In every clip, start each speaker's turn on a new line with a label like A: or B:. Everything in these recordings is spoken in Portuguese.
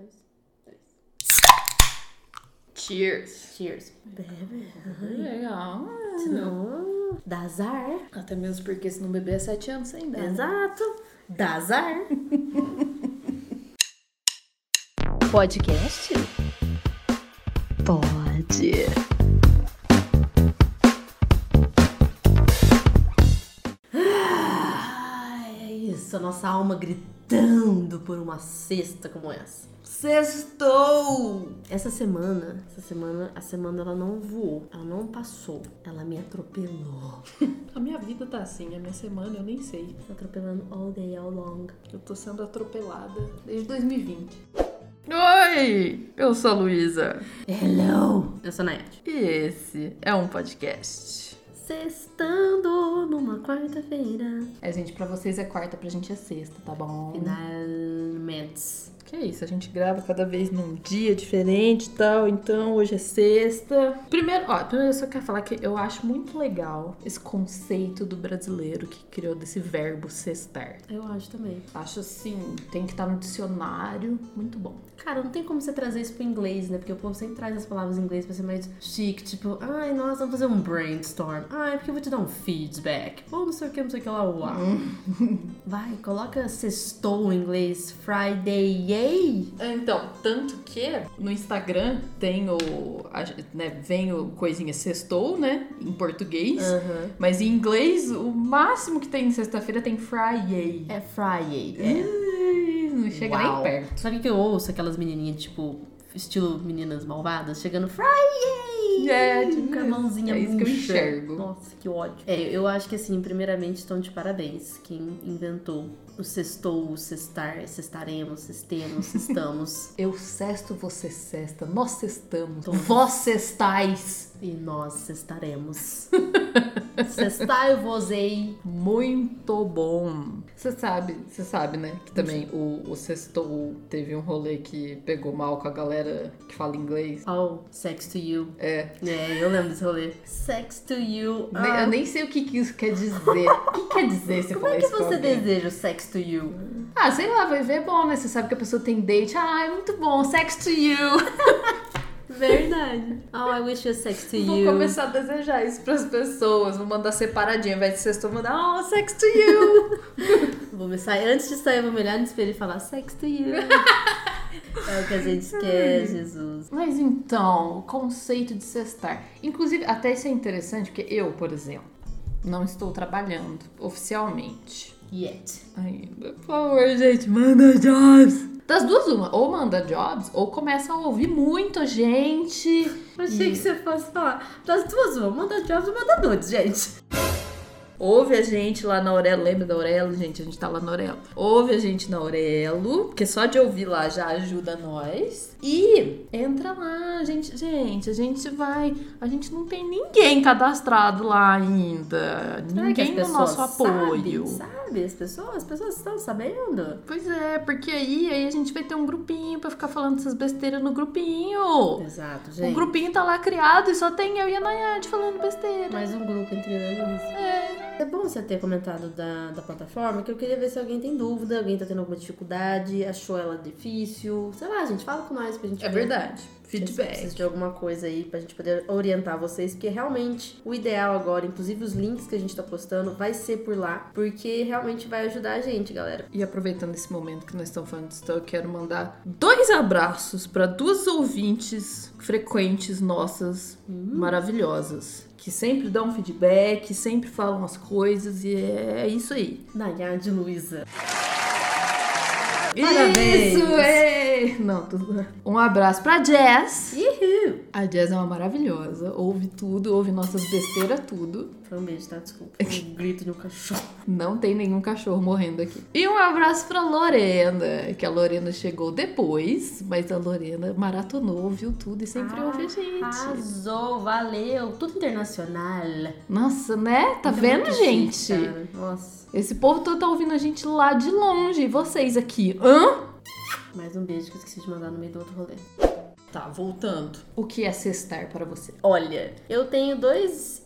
A: dois, três.
B: Cheers.
A: Cheers. Bebe.
B: Legal.
A: Senão dá azar.
B: Até mesmo porque se não beber é sete anos ainda. né?
A: Exato. Dá azar.
C: Podcast? Pode.
A: Nossa alma gritando por uma cesta como essa.
B: Sextou!
A: Essa semana, essa semana, a semana ela não voou, ela não passou, ela me atropelou.
B: A minha vida tá assim, a minha semana eu nem sei.
A: Tá atropelando all day, all long.
B: Eu tô sendo atropelada desde 2020. Oi! Eu sou a Luísa.
A: Hello! Eu sou a Nayade.
B: E esse é um podcast.
A: Sextando numa quarta-feira.
B: É, gente, pra vocês é quarta, pra gente é sexta, tá bom?
A: Finalmente.
B: Que é isso, a gente grava cada vez num dia diferente e tal, então hoje é sexta. Primeiro, ó, primeiro eu só quero falar que eu acho muito legal esse conceito do brasileiro que criou desse verbo sextar.
A: Eu acho também.
B: Acho assim, tem que estar no dicionário, muito bom.
A: Cara, não tem como você trazer isso pro inglês, né? Porque o povo sempre traz as palavras em inglês pra ser mais chique. Tipo, ai, nós vamos fazer um brainstorm. Ai, porque eu vou te dar um feedback. Ou não sei o que, não sei o que lá. Uau. Vai, coloca sextou em inglês. Friday, yay!
B: Então, tanto que no Instagram tem o, a- né, vem o coisinha sextou, né, em português,
A: Aham.
B: mas em inglês o máximo que tem em sexta-feira tem Friday.
A: É Friday. É.
B: Não chega
A: Uau.
B: nem perto.
A: Sabe o que eu ouço? Aquelas menininhas, tipo, estilo meninas malvadas, chegando Friday!
B: É,
A: com
B: tipo
A: a
B: isso.
A: mãozinha
B: É isso que eu enxergo.
A: Nossa, que ódio. É, eu acho que assim, primeiramente estão de parabéns quem inventou o sextou, o cestar, cestaremos, cestemos, cestamos.
B: Eu cesto, você cesta, nós cestamos,
A: Todos.
B: vós cestais.
A: e nós cestaremos. Cestai vosei.
B: Muito bom. Você sabe, você sabe, né? Que também o, o sextou teve um rolê que pegou mal com a galera que fala inglês.
A: Oh, sex to you.
B: É.
A: É, eu lembro desse rolê. Sex to you. Ah,
B: Eu nem sei o que, que isso quer dizer. O que quer dizer você
A: Como é que você
B: alguém?
A: deseja o sex to you?
B: Ah, sei lá, vai ver é bom, né? Você sabe que a pessoa tem date. Ah, é muito bom, sex to you.
A: Verdade. Oh, I wish you sex to
B: Vou
A: you.
B: começar a desejar isso pras pessoas. Vou mandar separadinho. Ao invés de sextou, mandar, oh, sex to you.
A: Vou me sair, antes de sair, eu vou me olhar no espelho e falar sex to you. é o que a gente quer, Jesus.
B: Mas então, o conceito de sextar. Inclusive, até isso é interessante, porque eu, por exemplo, não estou trabalhando oficialmente.
A: Yet.
B: Ainda. Por favor, gente, manda jobs. Das duas, uma. Ou manda jobs, ou começa a ouvir muita gente.
A: Achei
B: E-
A: que você fosse falar das duas, uma. Manda jobs e manda nudes, gente.
B: Ouve a gente lá na Aurelo. Lembra da Aurelo, gente? A gente tá lá na Aurelo. Ouve a gente na Aurelo, porque só de ouvir lá já ajuda nós. E entra lá, gente. Gente, a gente vai. A gente não tem ninguém cadastrado lá ainda.
A: Será
B: ninguém no nosso apoio.
A: Sabem, sabe? As pessoas, as pessoas estão sabendo.
B: Pois é, porque aí, aí a gente vai ter um grupinho pra ficar falando essas besteiras no grupinho.
A: Exato,
B: O
A: gente.
B: grupinho tá lá criado e só tem eu e a Nayade falando besteira.
A: Mais um grupo entre nós.
B: É.
A: É bom você ter comentado da, da plataforma, que eu queria ver se alguém tem dúvida, alguém tá tendo alguma dificuldade, achou ela difícil. Sei lá, gente, fala com nós pra gente
B: É
A: ver.
B: verdade.
A: Se
B: Feedback.
A: precisa de alguma coisa aí pra gente poder orientar vocês, porque realmente o ideal agora, inclusive os links que a gente tá postando, vai ser por lá, porque realmente vai ajudar a gente, galera.
B: E aproveitando esse momento que nós estamos falando disso, eu quero mandar dois abraços para duas ouvintes frequentes nossas, maravilhosas. Que sempre dão feedback, sempre falam as coisas e é isso aí.
A: Nayade Luísa.
B: Parabéns! Isso, é! Não, tudo... Um abraço pra Jess.
A: Uhul!
B: A Jess é uma maravilhosa. Ouve tudo, ouve nossas besteiras, tudo.
A: Foi um beijo, tá? Desculpa. Um grito de um cachorro.
B: Não tem nenhum cachorro morrendo aqui. E um abraço pra Lorena, que a Lorena chegou depois, mas a Lorena maratonou, ouviu tudo e sempre ouve a gente.
A: Arrasou, valeu. Tudo internacional.
B: Nossa, né? Tá
A: Muito
B: vendo, gente?
A: cara. Nossa.
B: Esse povo todo tá ouvindo a gente lá de longe. E vocês aqui, hã?
A: Mais um beijo que eu esqueci de mandar no meio do outro rolê.
B: Tá, voltando. O que é cestar para você?
A: Olha, eu tenho dois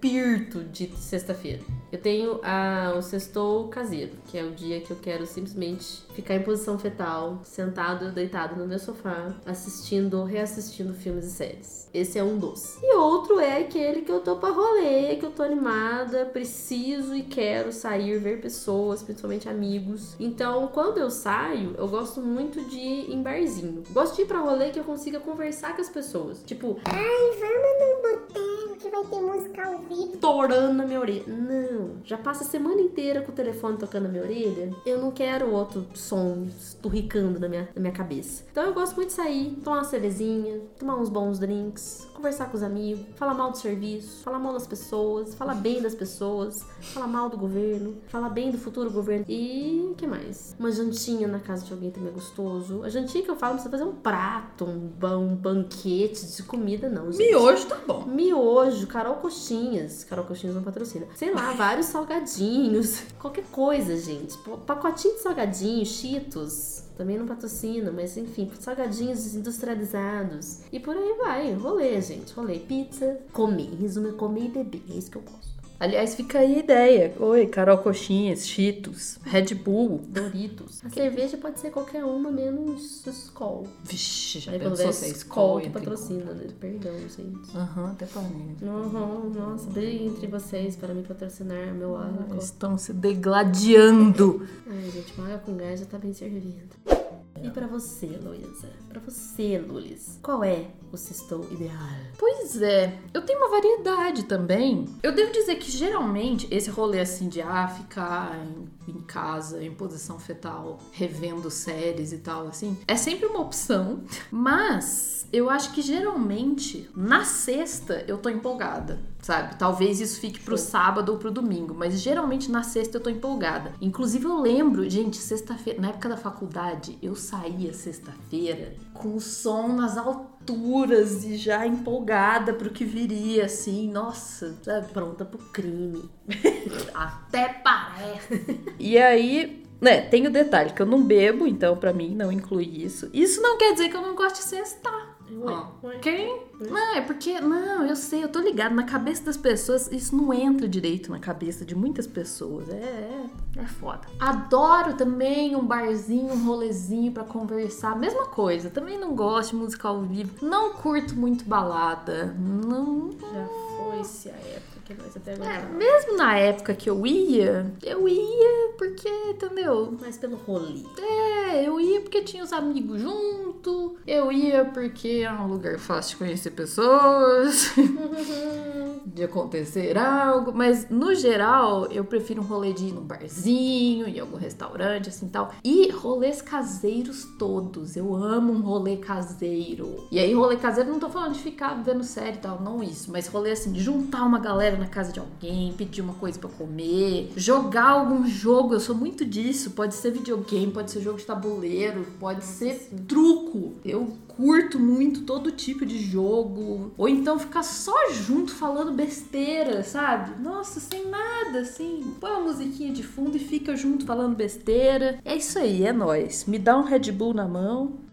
A: pirto de sexta-feira. Eu tenho a, o sextou caseiro, que é o dia que eu quero simplesmente ficar em posição fetal, sentado, deitado no meu sofá, assistindo, reassistindo filmes e séries. Esse é um dos. E outro é aquele que eu tô pra rolê, que eu tô animada, preciso e quero sair, ver pessoas, principalmente amigos. Então, quando eu saio, eu gosto muito de ir em barzinho. Gosto de ir pra rolê que eu consiga conversar com as pessoas. Tipo,
C: Ai, vamos num boteco que vai ter música ao vivo.
A: torando na minha orelha. Não, já passa a semana inteira com o telefone tocando na minha orelha. Eu não quero outro som esturricando na minha, na minha cabeça. Então eu gosto muito de sair, tomar uma cervezinha, tomar uns bons drinks, conversar com os amigos, falar mal do serviço, falar mal das pessoas, falar bem das pessoas, falar mal do governo, falar bem do futuro governo. E o que mais? Uma jantinha na casa de alguém também é gostoso. A jantinha que eu falo, não precisa fazer um prato, um, um banquete de comida, não, gente.
B: Miojo tá bom.
A: Miojo, Carol Coxinhas. Carol Coxinhas não patrocina. Sei lá, vários salgadinhos. Qualquer coisa, gente. Pacotinho de salgadinho, Cheetos. Também não patrocina, mas enfim, salgadinhos industrializados. E por aí vai. Rolê, gente. Rolê. Pizza. Comer. Resumo, é comer e beber. É isso que eu gosto.
B: Aliás, fica aí a ideia. Oi, Carol Coxinhas, Cheetos, Red Bull.
A: Doritos. A cerveja pode ser qualquer uma, menos Skol.
B: Vixe, já
A: Aí
B: pensou se é
A: Skol que patrocina, né? Perdão, gente.
B: Aham, até parei.
A: Uhum, nossa, briga entre vocês para me patrocinar meu álcool.
B: Estão se degladiando.
A: Ai, gente, uma água com gás já tá bem servida. E pra você, Luísa? Pra você, Lulis, qual é o sextou ideal?
B: Pois é, eu tenho uma variedade também. Eu devo dizer que geralmente esse rolê assim de ah, ficar em, em casa, em posição fetal, revendo séries e tal, assim, é sempre uma opção. Mas eu acho que geralmente na sexta eu tô empolgada, sabe? Talvez isso fique pro sábado ou pro domingo, mas geralmente na sexta eu tô empolgada. Inclusive eu lembro, gente, sexta-feira, na época da faculdade, eu saía sexta-feira com o som nas alturas e já empolgada pro que viria, assim, nossa, sabe?
A: Pronta pro crime.
B: Até parece. e aí, né, tem o detalhe que eu não bebo, então pra mim não inclui isso. Isso não quer dizer que eu não gosto de sextar.
A: Ué.
B: Quem? Não, é porque. Não, eu sei, eu tô ligado. Na cabeça das pessoas, isso não entra direito na cabeça de muitas pessoas. É, é, é foda. Adoro também um barzinho, um rolezinho pra conversar. Mesma coisa. Também não gosto de música ao vivo. Não curto muito balada. Não.
A: Já foi-se a época que nós até
B: É,
A: agora.
B: mesmo na época que eu ia, eu ia porque, entendeu?
A: Mas pelo rolê.
B: É, eu ia porque tinha os amigos junto, eu ia porque é um lugar fácil de conhecer pessoas, de acontecer algo, mas no geral eu prefiro um rolê de ir num barzinho, em algum restaurante, assim tal. E rolês caseiros todos, eu amo um rolê caseiro. E aí, rolê caseiro, não tô falando de ficar vendo série e tal, não isso, mas rolê assim, de juntar uma galera na casa de alguém, pedir uma coisa pra comer, jogar algum jogo, eu sou muito disso, pode ser videogame, pode ser jogo de tabuleiro, pode ser truco. Eu curto muito todo tipo de jogo. Ou então ficar só junto falando besteira, sabe? Nossa, sem nada, assim. Põe uma musiquinha de fundo e fica junto falando besteira. É isso aí, é nóis. Me dá um Red Bull na mão.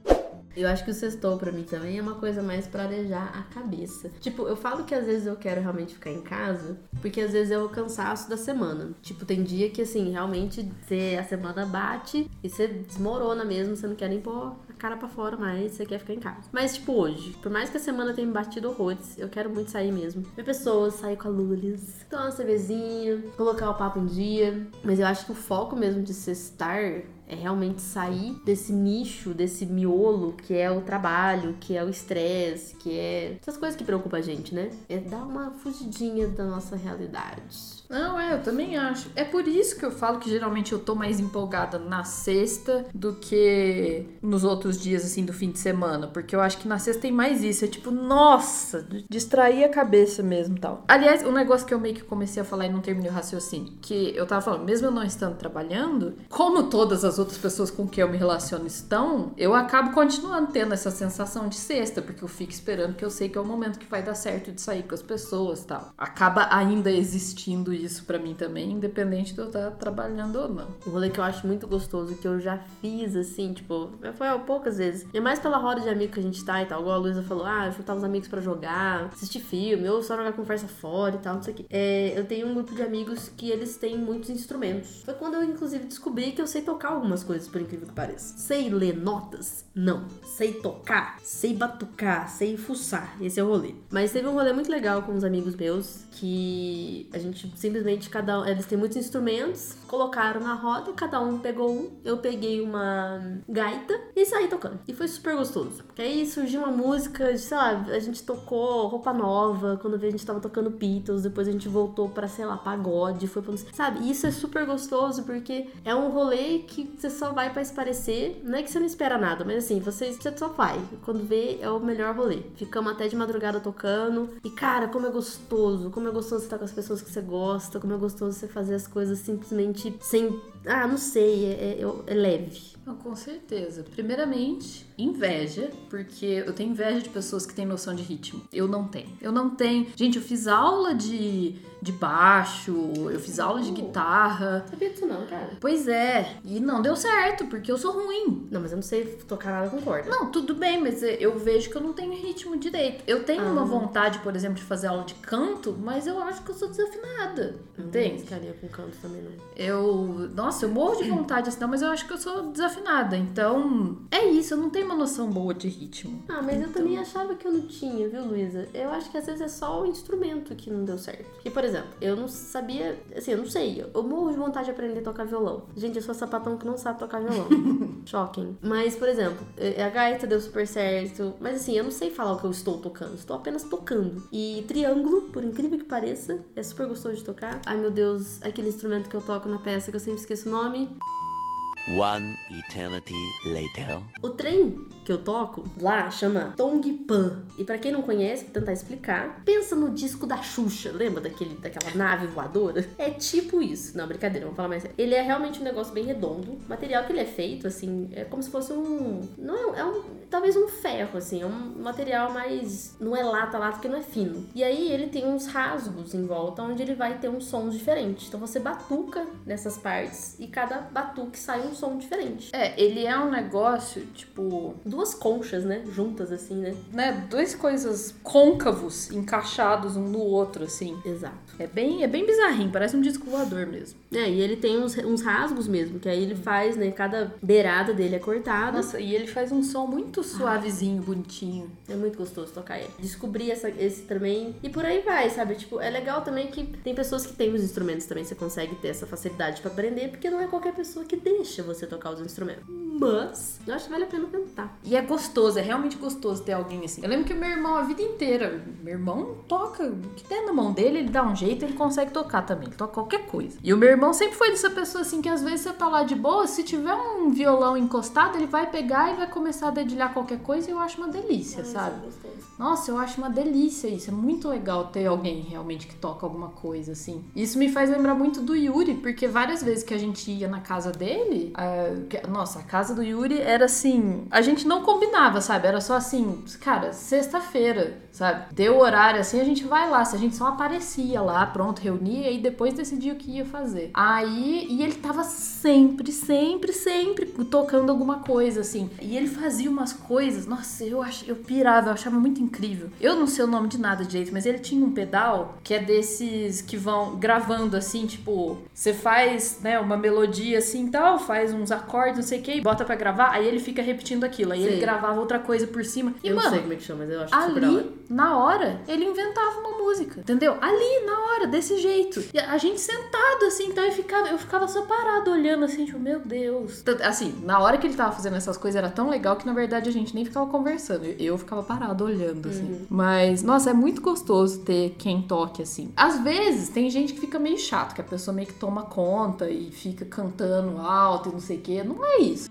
A: Eu acho que o sextou pra mim também é uma coisa mais pra arejar a cabeça. Tipo, eu falo que às vezes eu quero realmente ficar em casa, porque às vezes é o cansaço da semana. Tipo, tem dia que assim, realmente você, a semana bate e você desmorona mesmo, você não quer nem pôr a cara pra fora mais, você quer ficar em casa. Mas, tipo, hoje, por mais que a semana tenha me batido horrores, eu quero muito sair mesmo. Ver pessoas, sair com a Lulis, tomar uma cervezinha, colocar o papo em dia. Mas eu acho que o foco mesmo de sextar é realmente sair desse nicho, desse miolo que é o trabalho, que é o estresse, que é essas coisas que preocupam a gente, né? É dar uma fugidinha da nossa realidade.
B: Não, é, eu também acho. É por isso que eu falo que geralmente eu tô mais empolgada na sexta do que nos outros dias, assim, do fim de semana. Porque eu acho que na sexta tem mais isso. É tipo, nossa, distrair a cabeça mesmo tal. Aliás, um negócio que eu meio que comecei a falar e não terminei o raciocínio. Que eu tava falando, mesmo eu não estando trabalhando, como todas as outras pessoas com quem eu me relaciono estão, eu acabo continuando tendo essa sensação de sexta. Porque eu fico esperando que eu sei que é o momento que vai dar certo de sair com as pessoas tal. Acaba ainda existindo isso pra mim também, independente de eu estar trabalhando ou não.
A: Um rolê que eu acho muito gostoso, que eu já fiz, assim, tipo, foi poucas vezes. É mais pela roda de amigos que a gente tá e tal. Igual a Luísa falou, ah, juntar os amigos pra jogar, assistir filme, ou só jogar conversa fora e tal, não sei o quê. É, eu tenho um grupo de amigos que eles têm muitos instrumentos. Foi quando eu, inclusive, descobri que eu sei tocar algumas coisas, por incrível que pareça. Sei ler notas? Não. Sei tocar? Sei batucar? Sei fuçar. Esse é o rolê. Mas teve um rolê muito legal com uns amigos meus que a gente simplesmente, cada um, eles têm muitos instrumentos, colocaram na roda, cada um pegou um. Eu peguei uma gaita e saí tocando. E foi super gostoso. Porque aí surgiu uma música, sei lá, a gente tocou roupa nova, quando a gente tava tocando Beatles, depois a gente voltou pra, sei lá, pagode, foi pra... Sabe, isso é super gostoso porque é um rolê que você só vai pra esparecer. Não é que você não espera nada, mas assim, você, você só vai. Quando vê, é o melhor rolê. Ficamos até de madrugada tocando. E cara, como é gostoso, como é gostoso estar com as pessoas que você gosta, como é gostoso você fazer as coisas simplesmente sem. Ah, não sei, é, é, é leve.
B: Com certeza. Primeiramente, inveja, porque eu tenho inveja de pessoas que têm noção de ritmo. Eu não tenho. Eu não tenho. Gente, eu fiz aula de, de baixo, eu fiz aula de guitarra.
A: Sabia disso não, cara.
B: Pois é. E não deu certo, porque eu sou ruim.
A: Não, mas eu não sei tocar nada com corda.
B: Não, tudo bem, mas eu vejo que eu não tenho ritmo direito. Eu tenho
A: Ah.
B: uma vontade, por exemplo, de fazer aula de canto, mas eu acho que eu sou desafinada.
A: Não
B: Entende?
A: ficaria com canto também, não.
B: Eu. Nossa, eu morro de vontade assim, não, mas eu acho que eu sou desafinada. Então, é isso, eu não tenho uma noção boa de ritmo.
A: Ah, mas eu também achava que eu não tinha, viu, Luísa? Eu acho que às vezes é só o instrumento que não deu certo. Porque, por exemplo, eu não sabia, assim, eu não sei, eu morro de vontade de aprender a tocar violão. Gente, eu sou sapatão que não sabe tocar violão. Shocking. Mas, por exemplo, eh, a gaita deu super certo, mas assim, eu não sei falar o que eu estou tocando, estou apenas tocando. E triângulo, por incrível que pareça, é super gostoso de tocar. Ai, meu Deus, aquele instrumento que eu toco na peça que eu sempre esqueço o nome.
D: One eternity later.
A: O trem que eu toco lá chama Tongpan. E pra quem não conhece, vou tentar explicar. Pensa no disco da Xuxa, lembra daquele, daquela nave voadora? É tipo isso. Não, brincadeira, vamos falar mais. Ele é realmente um negócio bem redondo. O material que ele é feito, assim, é como se fosse um. Não é, é um. Talvez um ferro, assim. É um material mais. Não é lata, lata, porque não é fino. E aí ele tem uns rasgos em volta onde ele vai ter uns sons diferentes. Então você batuca nessas partes e cada batuque sai um som diferente.
B: É, ele é um negócio, tipo,
A: Duas conchas, né? Juntas assim, né?
B: né, duas coisas côncavos encaixados um no outro, assim.
A: Exato.
B: É bem, é bem bizarrinho, parece um disco voador mesmo.
A: É, e ele tem uns, uns rasgos mesmo, que aí ele faz, né? Cada beirada dele é cortada.
B: Nossa, e ele faz um som muito suavezinho, bonitinho.
A: É muito gostoso tocar ele. Descobri essa, esse também. E por aí vai, sabe? Tipo, é legal também que tem pessoas que têm os instrumentos também. Você consegue ter essa facilidade pra aprender, porque não é qualquer pessoa que deixa você tocar os instrumentos. Mas, eu acho que vale a pena tentar.
B: E é gostoso, é realmente gostoso ter alguém assim. Eu lembro que o meu irmão, a vida inteira, meu irmão toca o que der na mão dele, ele dá um jeito, ele consegue tocar também. Ele toca qualquer coisa. E o meu irmão sempre foi dessa pessoa assim que às vezes você tá lá de boa, se tiver um violão encostado, ele vai pegar e vai começar a dedilhar qualquer coisa e eu acho uma delícia, sabe? Nossa, eu acho uma delícia isso. É muito legal ter alguém realmente que toca alguma coisa, assim. Isso me faz lembrar muito do Yuri, porque várias vezes que a gente ia na casa dele, que- nossa, a casa do Yuri era assim. A gente não combinava, sabe? Era só assim, cara, sexta-feira, sabe? Deu horário assim, a gente vai lá. Se a gente só aparecia lá, pronto, reunia e depois decidia o que ia fazer. Aí, e ele tava sempre, sempre, sempre tocando alguma coisa, assim. E ele fazia umas coisas, nossa, eu, ach, eu pirava, eu achava muito incrível. Eu não sei o nome de nada direito, mas ele tinha um pedal que é desses que vão gravando assim, tipo, você faz, né, uma melodia assim tal, faz uns acordes, não sei o que, bota pra gravar, aí ele fica repetindo aquilo. Aí ele
A: Sei.
B: gravava outra coisa por cima. E,
A: eu
B: mano,
A: não sei como é que chama, mas eu acho hora.
B: Ali, na hora, ele inventava uma música, entendeu? Ali, na hora, desse jeito. E a gente sentado assim, então eu ficava, eu ficava só parado olhando assim, tipo, meu Deus. Assim, na hora que ele tava fazendo essas coisas era tão legal que na verdade a gente nem ficava conversando. Eu, ficava parado olhando assim. Mas, nossa, é muito gostoso ter quem toque assim. Às vezes tem gente que fica meio chato, que a pessoa meio que toma conta e fica cantando alto e não sei o quê. Não é isso.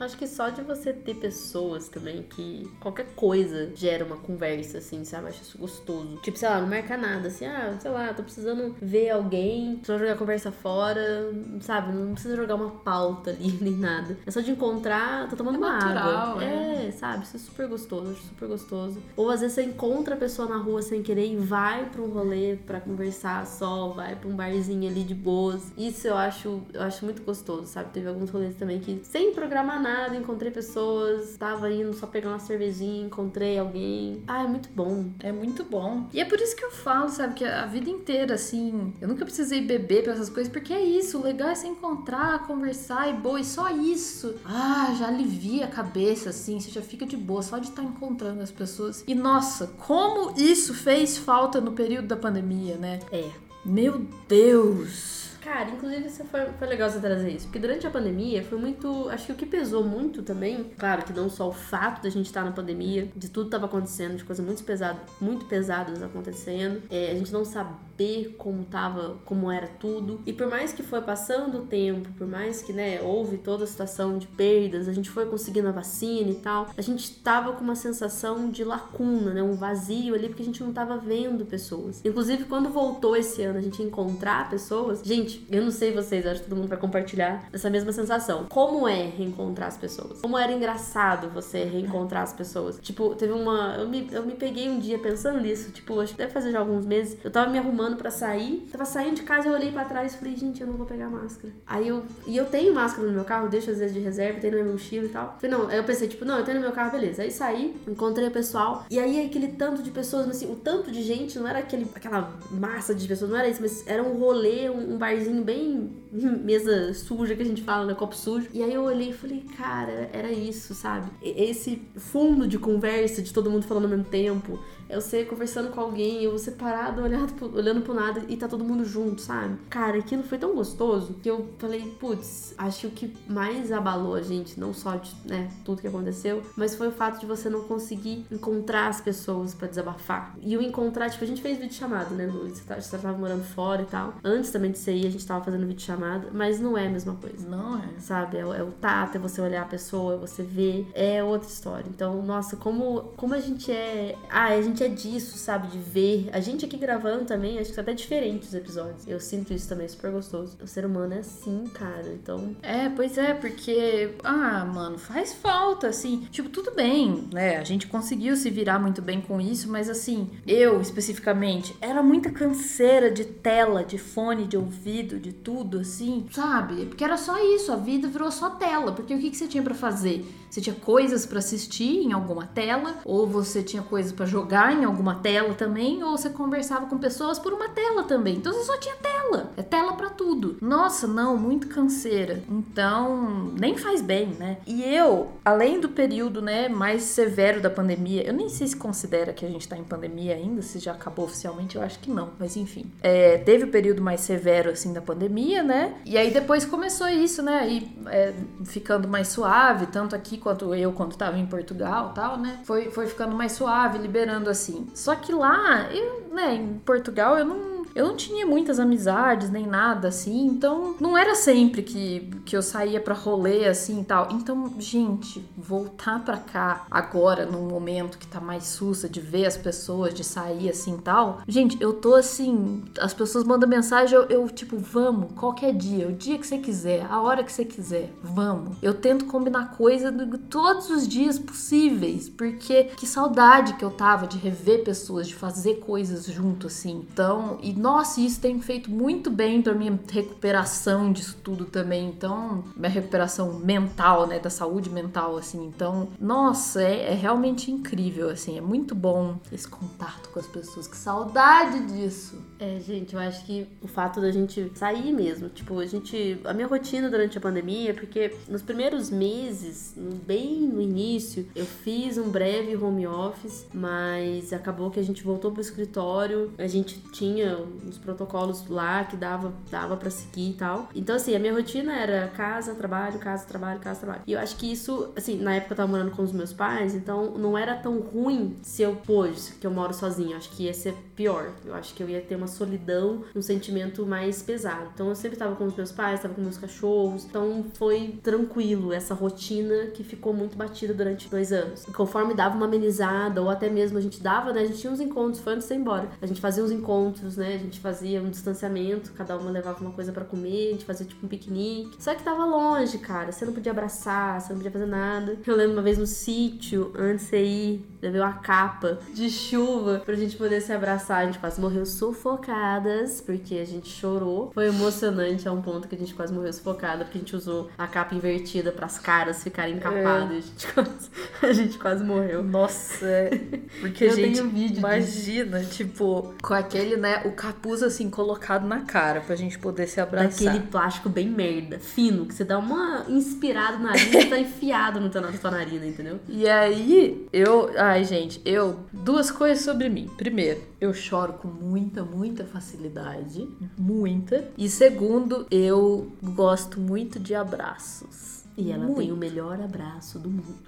A: Acho que só de você ter pessoas também que qualquer coisa gera uma conversa, assim, sabe? Acho isso gostoso. Tipo, sei lá, não marca nada, assim, ah, sei lá, tô precisando ver alguém, precisando jogar a conversa fora, sabe? Não precisa jogar uma pauta ali, nem nada. É só de encontrar, tô tomando
B: É
A: uma
B: natural,
A: água.
B: é.
A: É, sabe? Isso é super gostoso, acho super gostoso. Ou às vezes você encontra a pessoa na rua sem querer e vai pra um rolê pra conversar só, vai pra um barzinho ali de boas. Isso eu acho, eu acho muito gostoso, sabe? Teve alguns rolês também que, sem programar nada, encontrei pessoas, tava indo só pegar uma cervejinha, encontrei alguém. Ah, é muito bom.
B: É muito bom. E é por isso que eu falo, sabe, que a vida inteira, assim, eu nunca precisei beber pra essas coisas, porque é isso, o legal é se encontrar, conversar e boa, e só isso. Ah, já alivia a cabeça, assim, você já fica de boa, só de estar encontrando as pessoas. E nossa, como isso fez falta no período da pandemia, né?
A: É.
B: Meu Deus!
A: Cara, inclusive isso foi, foi legal você trazer isso, porque durante a pandemia foi muito. Acho que o que pesou muito também, claro que não só o fato da gente estar na pandemia, de tudo tava acontecendo, de coisas muito pesadas, muito pesadas acontecendo, é, a gente não saber como tava, como era tudo. E por mais que foi passando o tempo, por mais que, né, houve toda a situação de perdas, a gente foi conseguindo a vacina e tal, a gente tava com uma sensação de lacuna, né, um vazio ali, porque a gente não tava vendo pessoas. Inclusive, quando voltou esse ano a gente encontrar pessoas, gente, eu não sei vocês, acho que todo mundo vai compartilhar essa mesma sensação. Como é reencontrar as pessoas? Como era engraçado você reencontrar as pessoas? Tipo, teve uma. Eu me, eu me peguei um dia pensando nisso, tipo, acho que deve fazer já alguns meses. Eu tava me arrumando pra sair, tava saindo de casa, eu olhei pra trás e falei, gente, eu não vou pegar máscara. Aí eu. E eu tenho máscara no meu carro, deixo às vezes de reserva, tenho na minha mochila e tal. Falei, não, aí eu pensei, tipo, não, eu tenho no meu carro, beleza. Aí saí, encontrei o pessoal, e aí aquele tanto de pessoas, assim, o tanto de gente não era aquele, aquela massa de pessoas, não era isso, mas era um rolê, um, um barzinho bem mesa suja que a gente fala, né? Copo sujo. E aí eu olhei e falei, cara, era isso, sabe? Esse fundo de conversa, de todo mundo falando ao mesmo tempo. É você conversando com alguém, ou você parado, olhando pro, olhando pro nada e tá todo mundo junto, sabe? Cara, aquilo foi tão gostoso que eu falei, putz, acho que o que mais abalou a gente, não só de, né, tudo que aconteceu, mas foi o fato de você não conseguir encontrar as pessoas pra desabafar. E o encontrar, tipo, a gente fez vídeo chamada, né, Lu? Você, tá, você tava morando fora e tal. Antes também de você ir, a gente tava fazendo vídeo chamada, mas não é a mesma coisa
B: Não é.
A: sabe? É, o- é o tato, é você olhar a pessoa, é você ver, é outra história. Então, nossa, como, como a gente é. Ah, a gente é disso, sabe? De ver. A gente aqui gravando também, acho que tá até diferente os episódios. Eu sinto isso também, super gostoso. O ser humano é assim, cara. Então,
B: É, pois é, porque, ah, mano, faz falta, assim. Tipo, tudo bem, né? A gente conseguiu se virar muito bem com isso, mas assim, eu especificamente, era muita canseira de tela, de fone, de ouvido, de tudo, assim, sabe? Porque era só isso, a vida virou só tela. Porque o que, que você tinha pra fazer? Você tinha coisas pra assistir em alguma tela, ou você tinha coisas pra jogar em alguma tela também, ou você conversava com pessoas por uma tela também. Então você só tinha tela. É tela pra tudo. Nossa, não, muito canseira. Então, nem faz bem, né? E eu, além do período, né, mais severo da pandemia, eu nem sei se considera que a gente tá em pandemia ainda, se já acabou oficialmente, eu acho que não, mas enfim. É, teve o período mais severo, assim, da pandemia, né? E aí depois começou isso, né? Aí é, ficando mais suave, tanto aqui quanto eu quando tava em Portugal tal, né? Foi, foi ficando mais suave, liberando assim. Só que lá, eu, né, em Portugal, eu não eu não tinha muitas amizades nem nada assim, então não era sempre que, que eu saía pra rolê assim e tal. Então, gente, voltar pra cá agora, num momento que tá mais sussa de ver as pessoas, de sair assim e tal. Gente, eu tô assim, as pessoas mandam mensagem, eu, eu tipo, vamos, qualquer dia, o dia que você quiser, a hora que você quiser, vamos. Eu tento combinar coisa do- todos os dias possíveis, porque que saudade que eu tava de rever pessoas, de fazer coisas junto assim. Então, e nossa, isso tem feito muito bem pra minha recuperação disso tudo também. Então, minha recuperação mental, né, da saúde mental assim. Então, nossa, é, é realmente incrível assim, é muito bom esse contato com as pessoas. Que saudade disso.
A: É, gente, eu acho que o fato da gente sair mesmo, tipo, a gente. A minha rotina durante a pandemia, porque nos primeiros meses, bem no início, eu fiz um breve home office, mas acabou que a gente voltou pro escritório, a gente tinha uns protocolos lá que dava, dava para seguir e tal. Então, assim, a minha rotina era casa, trabalho, casa, trabalho, casa, trabalho. E eu acho que isso, assim, na época eu tava morando com os meus pais, então não era tão ruim se eu pôs, que eu moro sozinha. Eu acho que ia ser pior. Eu acho que eu ia ter uma solidão, um sentimento mais pesado. Então eu sempre tava com os meus pais, tava com meus cachorros. Então foi tranquilo essa rotina que ficou muito batida durante dois anos. E conforme dava uma amenizada, ou até mesmo a gente dava, né? A gente tinha uns encontros, foi antes de ir embora. A gente fazia uns encontros, né? A gente fazia um distanciamento, cada uma levava uma coisa para comer, a gente fazia tipo um piquenique. Só que tava longe, cara. Você não podia abraçar, você não podia fazer nada. Eu lembro uma vez no sítio, antes de ir, levei uma capa de chuva pra gente poder se abraçar. A gente quase morreu sufocadas, porque a gente chorou. Foi emocionante a um ponto que a gente quase morreu sufocada, porque a gente usou a capa invertida pras caras ficarem encapadas. A, gente quase, a gente quase morreu.
B: Nossa, é. Porque,
A: Eu
B: gente,
A: tenho vídeo
B: imagina, tipo, com aquele, né, o capuz assim colocado na cara pra gente poder se abraçar.
A: Daquele plástico bem merda, fino, que você dá uma inspirada na narina e tá enfiado no teu, na tua narina, entendeu?
B: E aí, eu. Ai, gente, eu. Duas coisas sobre mim. Primeiro, eu choro com muita, muita facilidade. Muita. E segundo, eu gosto muito de abraços.
A: E ela
B: Muito.
A: tem o melhor abraço do mundo.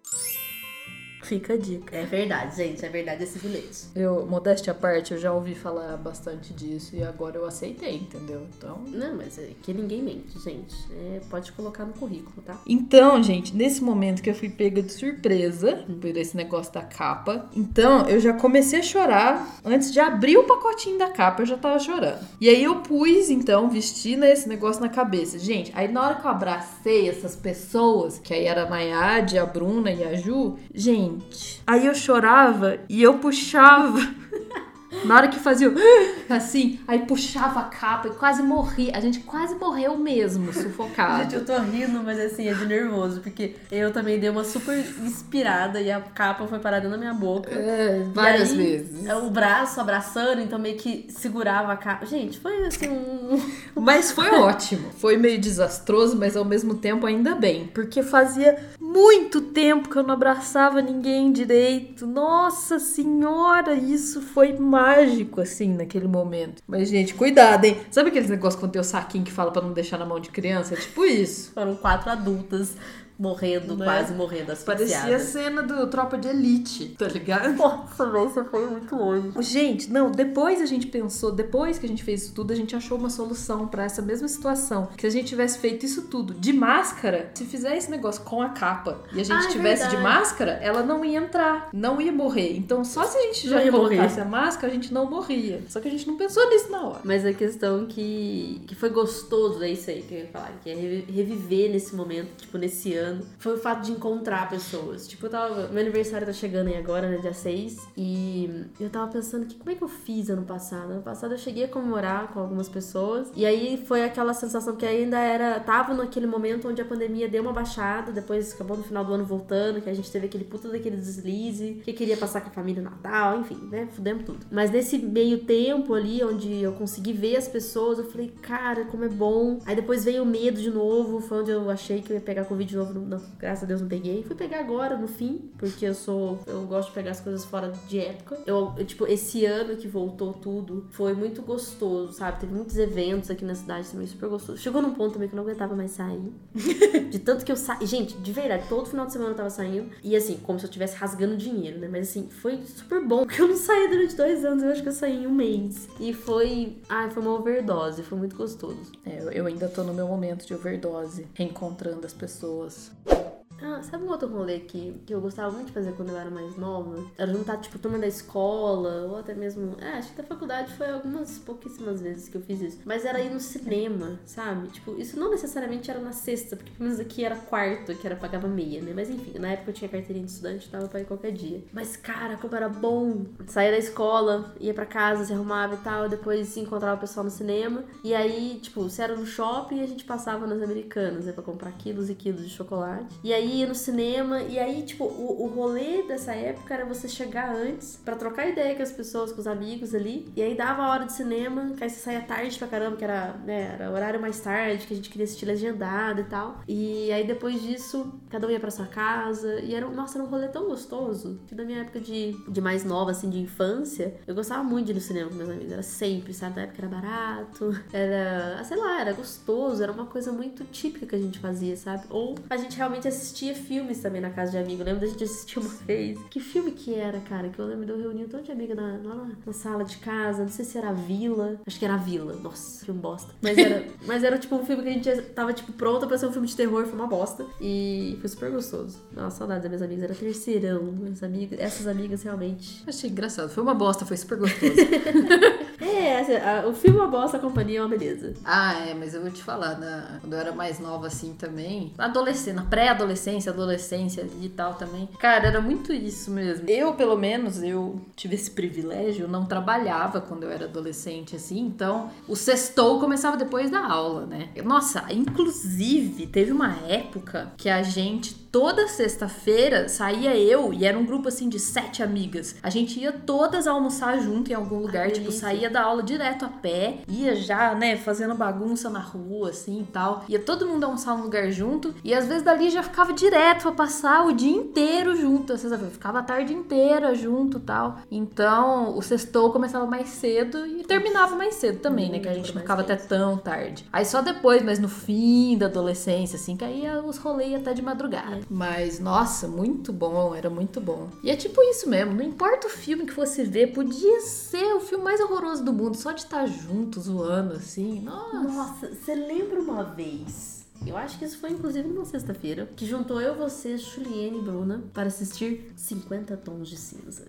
B: Fica a dica.
A: É verdade, gente, é verdade esse bilhete.
B: Eu, modéstia à parte, eu já ouvi falar bastante disso e agora eu aceitei, entendeu? Então.
A: Não, mas é que ninguém mente, gente. É, pode colocar no currículo, tá?
B: Então, gente, nesse momento que eu fui pega de surpresa por esse negócio da capa, então eu já comecei a chorar. Antes de abrir o pacotinho da capa, eu já tava chorando. E aí eu pus, então, vesti né, esse negócio na cabeça. Gente, aí na hora que eu abracei essas pessoas, que aí era a Nayade, a Bruna e a Ju, gente, aí eu chorava e eu puxava. Na hora que fazia assim, aí puxava a capa e quase morri. A gente quase morreu mesmo, sufocado.
A: Gente, eu tô rindo, mas assim, é de nervoso, porque eu também dei uma super inspirada e a capa foi parada na minha boca.
B: É, várias
A: aí,
B: vezes.
A: O braço abraçando, então meio que segurava a capa. Gente, foi assim um.
B: Mas foi ótimo. Foi meio desastroso, mas ao mesmo tempo ainda bem. Porque fazia muito tempo que eu não abraçava ninguém direito. Nossa senhora, isso foi mágico, assim, naquele momento. Mas, gente, cuidado, hein? Sabe aqueles negócios quando tem o saquinho que fala pra não deixar na mão de criança? É tipo isso.
A: Foram quatro adultas morrendo,
B: Né?
A: quase morrendo,
B: Parecia a cena do Tropa de Elite, tá ligado?
A: Nossa, você foi muito longe.
B: Gente, não, depois a gente pensou, depois que a gente fez isso tudo, a gente achou uma solução pra essa mesma situação. Que se a gente tivesse feito isso tudo de máscara, se fizer esse negócio com a capa e a gente
A: Ah, é
B: tivesse de máscara, ela não ia entrar, não ia morrer. Então só se a gente já colocasse
A: morrer.
B: a máscara, a gente não morria. Só que a gente não pensou nisso na hora.
A: Mas a questão que, que foi gostoso, é isso aí que eu ia falar, que é revi- reviver nesse momento, tipo, nesse ano, foi o fato de encontrar pessoas. Tipo, eu tava. Meu aniversário tá chegando aí agora, né? Dia 6. E eu tava pensando que como é que eu fiz ano passado? Ano passado eu cheguei a comemorar com algumas pessoas. E aí foi aquela sensação que ainda era. Tava naquele momento onde a pandemia deu uma baixada, depois acabou no final do ano voltando, que a gente teve aquele puta daquele deslize, que queria passar com a família Natal, enfim, né? Fudemos tudo. Mas nesse meio tempo ali, onde eu consegui ver as pessoas, eu falei, cara, como é bom. Aí depois veio o medo de novo, foi onde eu achei que eu ia pegar Covid de novo. Não, graças a Deus não peguei. Fui pegar agora, no fim, porque eu sou. Eu gosto de pegar as coisas fora de época. Eu, eu, tipo, esse ano que voltou tudo foi muito gostoso, sabe? Teve muitos eventos aqui na cidade também, super gostoso. Chegou num ponto também que eu não aguentava mais sair. De tanto que eu saí. Gente, de verdade, todo final de semana eu tava saindo. E assim, como se eu estivesse rasgando dinheiro, né? Mas assim, foi super bom. Porque eu não saí durante dois anos. Eu acho que eu saí em um mês. E foi. Ai, foi uma overdose. Foi muito gostoso.
B: É, eu- eu ainda tô no meu momento de overdose, reencontrando as pessoas. Deus.
A: Ah, sabe um outro rolê que, que eu gostava muito de fazer quando eu era mais nova? Era juntar, tipo, turma da escola, ou até mesmo. É, acho que da faculdade foi algumas pouquíssimas vezes que eu fiz isso. Mas era ir no cinema, sabe? Tipo, isso não necessariamente era na sexta, porque pelo menos aqui era quarto, que era pagava meia, né? Mas enfim, na época eu tinha carteirinha de estudante, dava pra ir qualquer dia. Mas, cara, como era bom! Saía da escola, ia pra casa, se arrumava e tal, depois encontrava o pessoal no cinema. E aí, tipo, se era no shopping, a gente passava nas americanas, né? Pra comprar quilos e quilos de chocolate. E aí ia no cinema, e aí, tipo, o, o rolê dessa época era você chegar antes pra trocar ideia com as pessoas, com os amigos ali, e aí dava a hora de cinema, que aí você saía tarde pra caramba, que era, né, era horário mais tarde, que a gente queria assistir legendado e tal. E aí depois disso, cada um ia pra sua casa, e era, nossa, era um rolê tão gostoso, que na minha época de, de mais nova, assim, de infância, eu gostava muito de ir no cinema com meus amigos, era sempre, sabe, na época era barato, era, ah, sei lá, era gostoso, era uma coisa muito típica que a gente fazia, sabe? Ou a gente realmente assistia filmes também na casa de amigo. Eu lembro da gente assistir uma vez. Que filme que era, cara? Que eu lembro de eu reunir um tanto de amiga na, lá na, na sala de casa. Não sei se era a Vila. Acho que era a Vila. Nossa, filme bosta. Mas era, mas era tipo um filme que a gente tava tipo pronta pra ser um filme de terror. Foi uma bosta. E foi super gostoso. Nossa, saudades das minhas amigas. Era terceirão. Meus amigos, essas amigas realmente.
B: Achei engraçado. Foi uma bosta, foi super gostoso.
A: É, assim, a- o filme é uma bosta, a companhia é uma beleza.
B: ah, é, mas eu vou te falar, na, quando eu era mais nova assim também, na adolescência, na pré-adolescência, adolescência e tal também. Cara, era muito isso mesmo. Eu, pelo menos, eu tive esse privilégio, eu não trabalhava quando eu era adolescente, assim, então o sextou começava depois da aula, né? Nossa, inclusive, teve uma época que a gente, toda sexta-feira, saía eu e era um grupo assim de sete amigas. A gente ia todas almoçar junto em algum lugar, tipo,
A: delícia.
B: saía da aula direto a pé, ia já, né, fazendo bagunça na rua, assim e tal. Ia todo mundo almoçar num lugar junto e às vezes dali já ficava direto pra passar o dia inteiro junto. Às vezes ficava a tarde inteira junto e tal. Então o sextou começava mais cedo e terminava mais cedo também, né? Que a gente não ficava até tão tarde. Aí só depois, mas no fim da adolescência, assim, que aí os rolês até de madrugada. Mas, nossa, muito bom, era muito bom. E é tipo isso mesmo, não importa o filme que fosse ver, podia ser o filme mais horroroso do mundo, só de estar junto, zoando, assim. Nossa.
A: Nossa, você lembra uma vez? Eu acho que isso foi inclusive numa sexta-feira, que juntou eu, você, Juliane e Bruna para assistir 50 Tons de Cinza.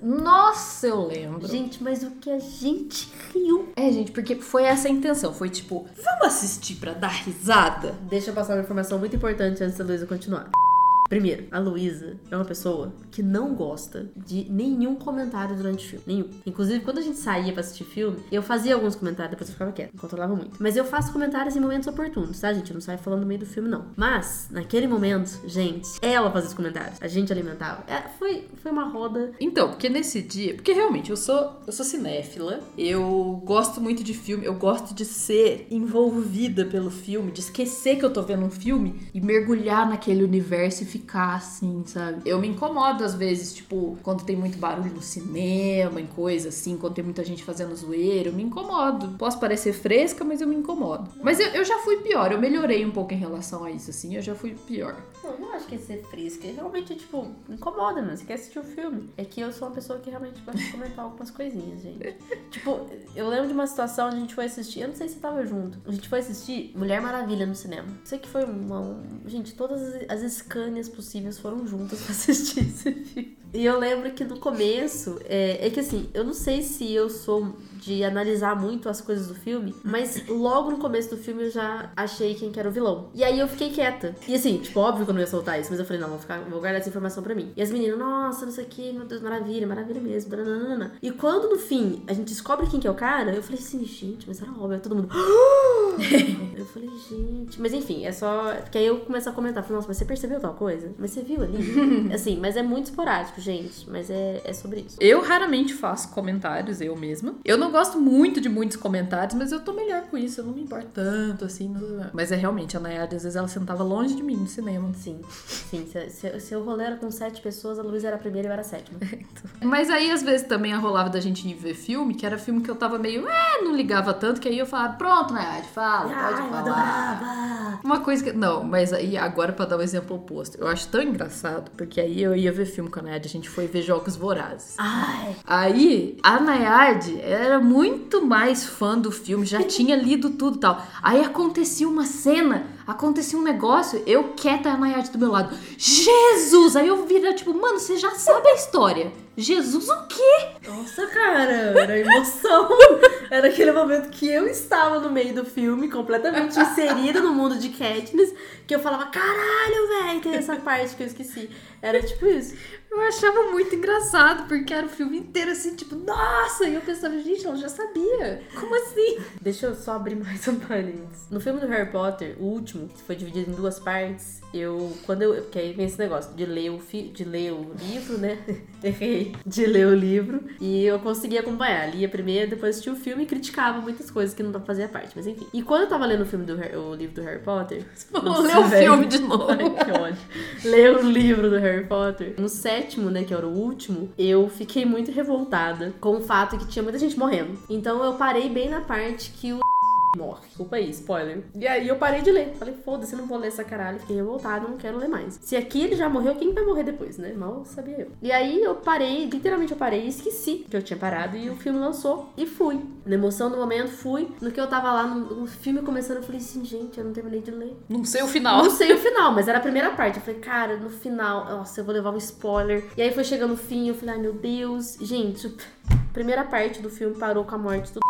B: Nossa, eu lembro.
A: Gente, mas o que a gente riu.
B: É, gente, porque foi essa a intenção. Foi tipo, vamos assistir pra dar risada?
A: Deixa eu passar uma informação muito importante antes da Luísa continuar. Primeiro, a Luísa é uma pessoa que não gosta de nenhum comentário durante o filme. Nenhum. Inclusive, quando a gente saía pra assistir filme, eu fazia alguns comentários, depois eu ficava quieta, controlava muito. Mas eu faço comentários em momentos oportunos, tá, gente? Eu não saio falando no meio do filme, não. Mas, naquele momento, gente, ela fazia os comentários. A gente alimentava. É, foi, foi uma roda.
B: Então, porque nesse dia, porque realmente eu sou, eu sou cinéfila, eu gosto muito de filme, eu gosto de ser envolvida pelo filme, de esquecer que eu tô vendo um filme e mergulhar naquele universo e ficar assim, sabe? Eu me incomodo às vezes, tipo, quando tem muito barulho no cinema, em coisa assim, quando tem muita gente fazendo zoeira, eu me incomodo. Posso parecer fresca, mas eu me incomodo. Mas eu, eu já fui pior, eu melhorei um pouco em relação a isso, assim, eu já fui pior.
A: Não, não acho que é ser fresca. Realmente, tipo, incomoda, mano. Você quer assistir o filme. É que eu sou uma pessoa que realmente gosta de comentar algumas coisinhas, gente. tipo, eu lembro de uma situação onde a gente foi assistir. Eu não sei se tava junto. A gente foi assistir Mulher Maravilha no cinema. Sei que foi uma. um- gente, todas as, as Possíveis foram juntas pra assistir esse filme. E eu lembro que no começo, é, é que assim, eu não sei se eu sou de analisar muito as coisas do filme, mas logo no começo do filme eu já achei quem que era o vilão. E aí eu fiquei quieta. E assim, tipo, óbvio que eu não ia soltar isso, mas eu falei, não, vou, ficar, vou guardar essa informação pra mim. E as meninas, nossa, não sei o que, meu Deus, maravilha, maravilha mesmo. dananana. E quando no fim a gente descobre quem que é o cara, eu falei assim, gente, mas era óbvio, todo mundo. eu falei, gente. Mas enfim, é só. Porque aí eu começo a comentar, falei, nossa, mas você percebeu tal coisa? Mas você viu ali? assim, mas é muito esporádico, gente. Mas é, é sobre isso.
B: Eu raramente faço comentários, eu mesma. Eu não gosto muito de muitos comentários, mas eu tô melhor com isso. Eu não me importo tanto, assim. não- Mas é realmente, a Nayade, às vezes, ela sentava longe de mim no cinema.
A: Sim, sim. Se, o rolê era com sete pessoas, a Luísa era a primeira e eu era a sétima.
B: Mas aí, às vezes, também rolava da gente ir ver filme, que era filme que eu tava meio, é, não ligava tanto, que aí eu falava, pronto, Nayade, fala, pode
A: Ai, eu
B: falar. Uma coisa que. Não, mas aí agora pra dar o exemplo oposto. Eu acho tão engraçado, porque aí eu ia ver filme com a Nayade, a gente foi ver Jogos Vorazes.
A: Ai,
B: Aí, a Nayade era muito mais fã do filme, já tinha lido tudo e tal. Aí acontecia uma cena, acontecia um negócio, eu quieta a Nayade do meu lado. Jesus! Aí eu vira tipo, mano, você já sabe a história. Jesus o quê?
A: nossa, cara, era emoção. Era aquele momento que eu estava no meio do filme, completamente inserida no mundo de Katniss, que eu falava, caralho, velho, tem essa parte que eu esqueci. Era tipo isso.
B: Eu achava muito engraçado, porque era o filme inteiro assim, tipo, nossa! E eu pensava, gente, ela já sabia. Como assim?
A: Deixa eu só abrir mais um parênteses. No filme do Harry Potter, o último, que foi dividido em duas partes, eu. Quando eu. Porque aí vem esse negócio de ler o, fi, de ler o livro, né? Errei. De ler o livro. E eu consegui acompanhar. Lia primeiro, depois assistia o filme e criticava muitas coisas que não fazia parte. Mas enfim. E quando eu tava lendo o filme do o livro do Harry Potter.
B: Vamos ler o filme de novo.
A: Ai, que ódio. Ler o livro do Harry Potter. No sétimo, né, que era o último, eu fiquei muito revoltada com o fato que tinha muita gente morrendo. Então eu parei bem na parte que o morre. Desculpa aí, spoiler. E aí eu parei de ler. Falei, foda-se, não vou ler essa caralho. Fiquei revoltada, não quero ler mais. Se aqui ele já morreu, quem vai morrer depois, né? Mal sabia eu. E aí eu parei, literalmente eu parei e esqueci que eu tinha parado e o filme lançou e fui. Na emoção do momento, fui. No que eu tava lá, no, filme começando, eu falei assim, gente, eu não terminei de ler.
B: Não sei o final.
A: Não sei o final, mas era a primeira parte. Eu falei, cara, no final, nossa, eu vou levar um spoiler. E aí foi chegando o fim, eu falei, ai meu Deus. Gente, primeira parte do filme parou com a morte do.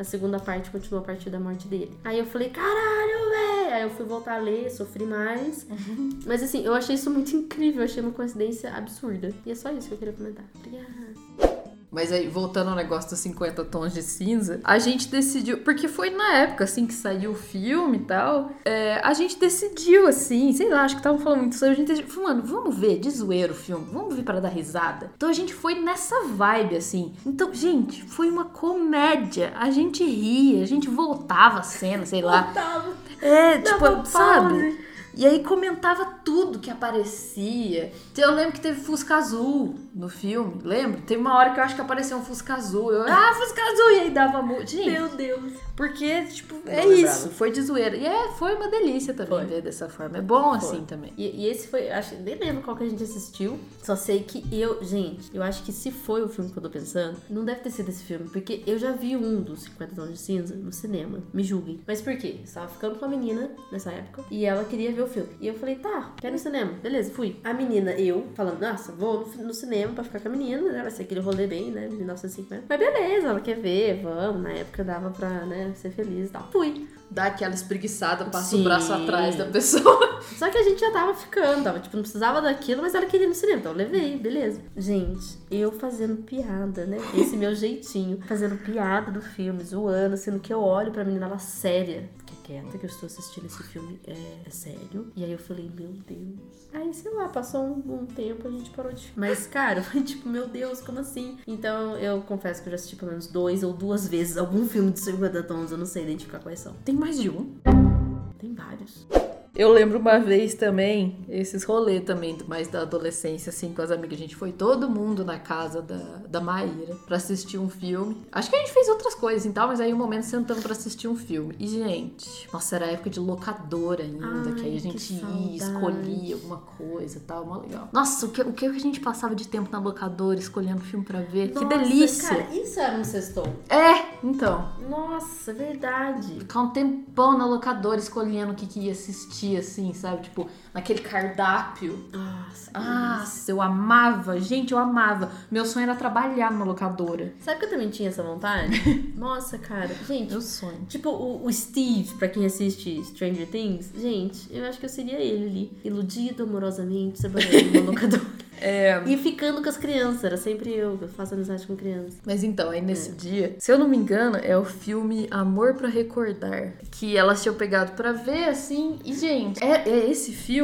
A: A segunda parte continuou a partir da morte dele. Aí eu falei, caralho, velho. Aí eu fui voltar a ler, sofri mais. Mas assim, eu achei isso muito incrível, eu achei uma coincidência absurda. E é só isso que eu queria comentar. Obrigada.
B: Mas aí, voltando ao negócio dos 50 tons de cinza, a gente decidiu, porque foi na época, assim, que saiu o filme e tal, é, a gente decidiu, assim, sei lá, acho que estavam falando muito sobre, a gente decidiu, mano, vamos ver de zoeiro o filme, vamos ver para dar risada. Então a gente foi nessa vibe, assim. Então, gente, foi uma comédia, a gente ria, a gente voltava a cena, sei lá. É, tipo,
A: Dava
B: sabe? E aí comentava tudo que aparecia. Eu lembro que teve Fusca Azul no filme, lembra? Teve uma hora que eu acho que apareceu um Fusca Azul. Eu, ah, Fusca Azul! E aí dava muito. Gente,
A: Meu Deus.
B: porque, tipo, é
A: Não
B: isso.
A: lembrava.
B: Foi de zoeira. E é, foi uma delícia também
A: Foi.
B: ver dessa forma. É bom assim também.
A: E, e esse foi, acho, nem lembro qual que a gente assistiu. Só sei que eu, gente, eu acho que se foi o filme que eu tô pensando, não deve ter sido esse filme, porque eu já vi um dos 50 Tons de Cinza no cinema. Me julguem. Mas por quê? Eu estava ficando com uma menina nessa época e ela queria ver o filme. E eu falei, tá, quero ir no cinema. Beleza, fui. A menina, eu, falando, nossa, vou no, no cinema pra ficar com a menina, né? Vai ser aquele rolê bem, né? 1950. Mas beleza, ela quer ver, vamos. Na época dava pra, né, ser feliz e tal. Fui.
B: Dá aquela espreguiçada, passa
A: Sim.
B: o braço atrás da pessoa.
A: Só que a gente já tava ficando, tava, tipo, não precisava daquilo, mas ela queria ir no cinema, então eu levei, beleza. Gente, eu fazendo piada, né? Esse meu jeitinho, fazendo piada do filme, zoando, sendo que eu olho pra menina, ela séria. Quieta que eu estou assistindo esse filme, é, é sério. E aí eu falei, meu Deus. Aí, sei lá, passou um, um tempo, a gente parou de... Mas, cara, foi tipo, meu Deus, como assim? Então, eu confesso que eu já assisti pelo menos dois ou duas vezes algum filme de 50 tons, eu não sei identificar quais são.
B: Tem mais de um.
A: Tem vários.
B: Eu lembro uma vez também, esses rolês também, mais da adolescência, assim, com as amigas. A gente foi todo mundo na casa da, da Maíra pra assistir um filme. Acho que a gente fez outras coisas e tal, mas aí um momento sentamos pra assistir um filme. E, gente, nossa, era a época de locadora ainda,
A: Ai,
B: que aí a
A: que
B: gente ia, escolhia alguma coisa e tal, mó legal. Nossa, o que, o que a gente passava de tempo na locadora escolhendo filme pra ver? que
A: Nossa,
B: delícia!
A: Cara, isso era um sextou.
B: É, então.
A: Nossa, verdade.
B: Ficar um tempão na locadora escolhendo o que, que ia assistir, assim, sabe? Tipo, naquele cardápio.
A: Nossa.
B: Nossa, eu amava. Gente, eu amava. Meu sonho era trabalhar numa locadora.
A: Sabe que eu também tinha essa vontade? Nossa, cara. Gente,
B: Meu sonho.
A: tipo o, o Steve, pra quem assiste Stranger Things, gente, eu acho que eu seria ele ali. Iludido amorosamente, trabalhando numa locadora.
B: É.
A: E ficando com as crianças. Era sempre eu, que faço amizade com crianças.
B: Mas então, aí nesse dia, se eu não me engano, é o filme Amor pra Recordar. Que elas tinham pegado pra ver, assim. E, gente, é, é esse filme.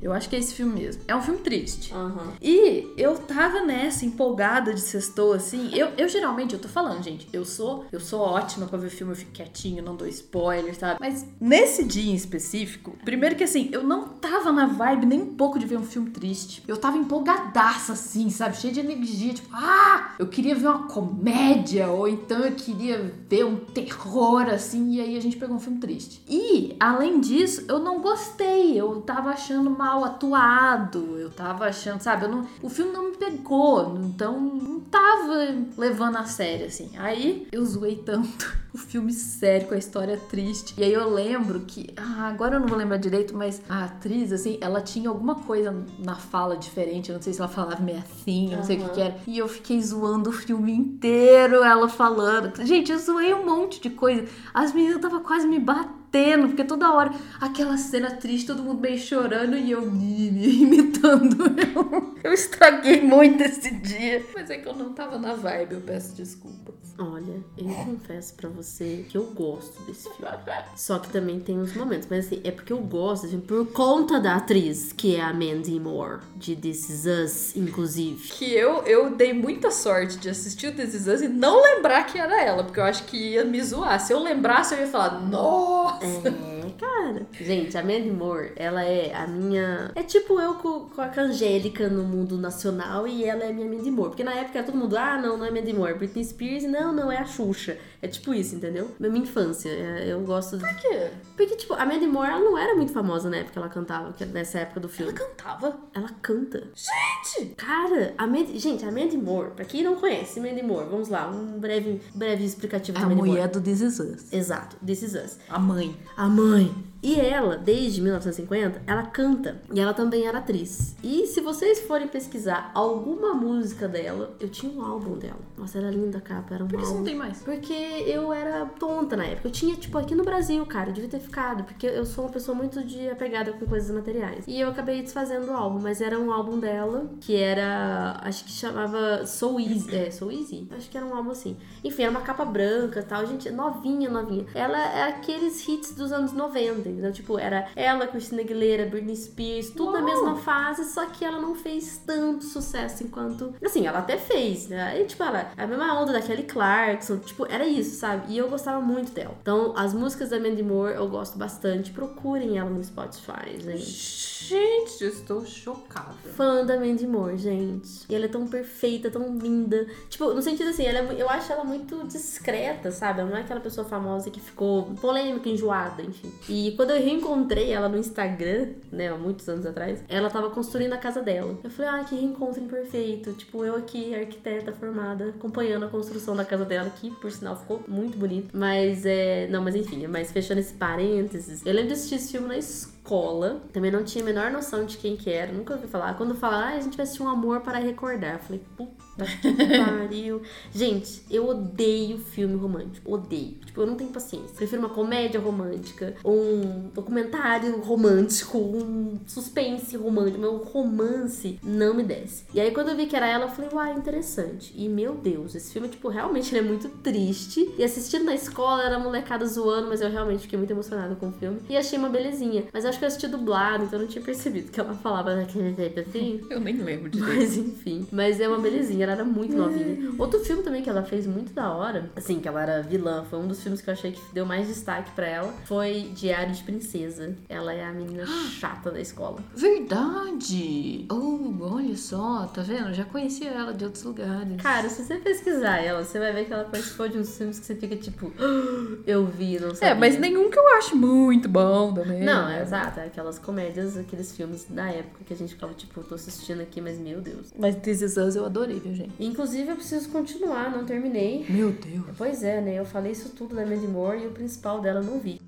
B: Eu acho que é esse filme mesmo. É um filme triste.
A: Aham.
B: E eu tava nessa, empolgada de sextou, assim. Eu, eu geralmente, eu tô falando, gente, eu sou eu sou ótima pra ver filme, eu fico quietinho, não dou spoiler, sabe? Mas nesse dia em específico, primeiro que assim, eu não tava na vibe nem um pouco de ver um filme triste. Eu tava empolgadaça, assim, sabe? Cheia de energia, tipo, ah! Eu queria ver uma comédia, ou então eu queria ver um terror, assim, e aí a gente pegou um filme triste. E, além disso, eu não gostei, eu tava achando mal atuado, eu tava achando, sabe? Eu não, o filme não me pegou, então não tava levando a sério, assim. Aí eu zoei tanto o filme sério, com a história triste. E aí eu lembro que, ah, agora eu não vou lembrar direito, mas a atriz, assim, ela tinha alguma coisa na fala diferente, eu não sei se ela falava meio assim, eu não sei o que, que era. E eu fiquei zoando o filme inteiro, ela falando. Gente, eu zoei um monte de coisa. As meninas estavam quase me batendo, porque toda hora aquela cena triste, todo mundo meio chorando e eu imitando. Eu, eu estraguei muito esse dia. Mas é que eu não tava na vibe, eu peço desculpas.
A: Olha, eu confesso pra você que eu gosto desse filme. Só que também tem uns momentos. Mas assim, é porque eu gosto, assim, por conta da atriz, que é a Mandy Moore, de This Is Us, inclusive.
B: Que eu, eu dei muita sorte de assistir o This Is Us e não lembrar que era ela, porque eu acho que ia me zoar. Se eu lembrasse, eu ia falar, nossa!
A: É, cara. Gente, a Mandy Moore, ela é a minha. É tipo eu com, com a Angélica no mundo nacional e ela é minha Mandy Moore. Porque na época todo mundo, ah, não, não é Mandy Moore. Britney Spears, não, não, é a Xuxa. É tipo isso, entendeu? Minha infância. é, Eu gosto.
B: Por quê?
A: Porque, tipo, a Mandy Moore, ela não era muito famosa na época que ela cantava, nessa época do filme.
B: Ela cantava?
A: Ela canta.
B: Gente!
A: Cara, a Mandy... Gente, a Mandy Moore, pra quem não conhece Mandy Moore, vamos lá, um breve, breve explicativo
B: A
A: da Mandy
B: mulher
A: Moore.
B: do This Is Us.
A: Exato, This Is Us.
B: A mãe.
A: A mãe. E ela, desde 1950, ela canta. E ela também era atriz. E se vocês forem pesquisar alguma música dela, eu tinha um álbum dela. Nossa, era linda a capa, era um
B: Por que você
A: álbum.
B: não tem mais?
A: Porque eu era tonta na época. Eu tinha, tipo, aqui no Brasil, cara, eu devia ter ficado. Porque eu sou uma pessoa muito de apegada com coisas materiais. E eu acabei desfazendo o álbum, mas era um álbum dela, que era. Acho que chamava So Easy. É, So Easy? Acho que era um álbum assim. Enfim, era uma capa branca e tal. Gente, novinha, novinha. Ela é aqueles hits dos anos 90, entendeu? Tipo, era ela, Christina Aguilera, Britney Spears, tudo na mesma fase, só que ela não fez tanto sucesso enquanto. Assim, ela até fez, né? E, tipo, ela, a mesma onda da Kelly Clarkson, tipo, era isso, sabe? E eu gostava muito dela. Então, as músicas da Mandy Moore eu gosto bastante. Procurem ela no Spotify, gente.
B: Gente, eu estou chocada.
A: Fã da Mandy Moore, gente. E ela é tão perfeita, tão linda. Tipo, no sentido assim, ela é eu acho ela muito discreta, sabe? Ela não é aquela pessoa famosa que ficou polêmica, enjoada, enfim. E quando eu reencontrei ela no Instagram, né, há muitos anos atrás, ela tava construindo a casa dela. Eu falei, ah, que reencontro perfeito. Tipo, eu aqui, arquiteta formada, acompanhando a construção da casa dela, que por sinal ficou muito bonito. Mas é. Não, mas enfim, mas fechando esse parênteses, eu lembro de assistir esse filme na escola. Também não tinha a menor noção de quem que era. Nunca ouvi falar. Quando falaram, ah, a gente vai assistir um amor para recordar. Eu falei, puta que pariu. Gente, eu odeio filme romântico. Odeio. Tipo, eu não tenho paciência. Prefiro uma comédia romântica, um documentário romântico, um suspense romântico. Meu romance não me desce. E aí, quando eu vi que era ela, eu falei, uai, interessante. E meu Deus, esse filme, tipo, realmente ele é muito triste. E assistindo na escola, era a molecada zoando, mas eu realmente fiquei muito emocionada com o filme. E achei uma belezinha. Mas eu acho que eu assisti dublado, então eu não tinha percebido que ela falava daquele jeito assim.
B: Eu nem lembro de
A: Mas enfim. Mas é uma belezinha, ela era muito novinha. Outro filme também que ela fez muito da hora, assim, que ela era vilã, foi um dos filmes que eu achei que deu mais destaque pra ela, foi Diário de Princesa. Ela é a menina chata da escola.
B: Verdade! Oh, olha só, tá vendo? Já conhecia ela de outros lugares.
A: Cara, se você pesquisar ela, você vai ver que ela participou de uns filmes que você fica tipo, "Ah, eu vi, não sabia.
B: É, mas nenhum que eu acho muito bom também.
A: Não, é exato, é aquelas comédias, aqueles filmes da época que a gente ficava tipo, tô assistindo aqui, mas meu Deus.
B: Mas This Is Us eu adorei, viu, gente?
A: Inclusive, eu preciso continuar, não terminei.
B: Meu Deus.
A: Pois é, né? Eu falei isso tudo da Mandy Moore e o principal dela eu não vi.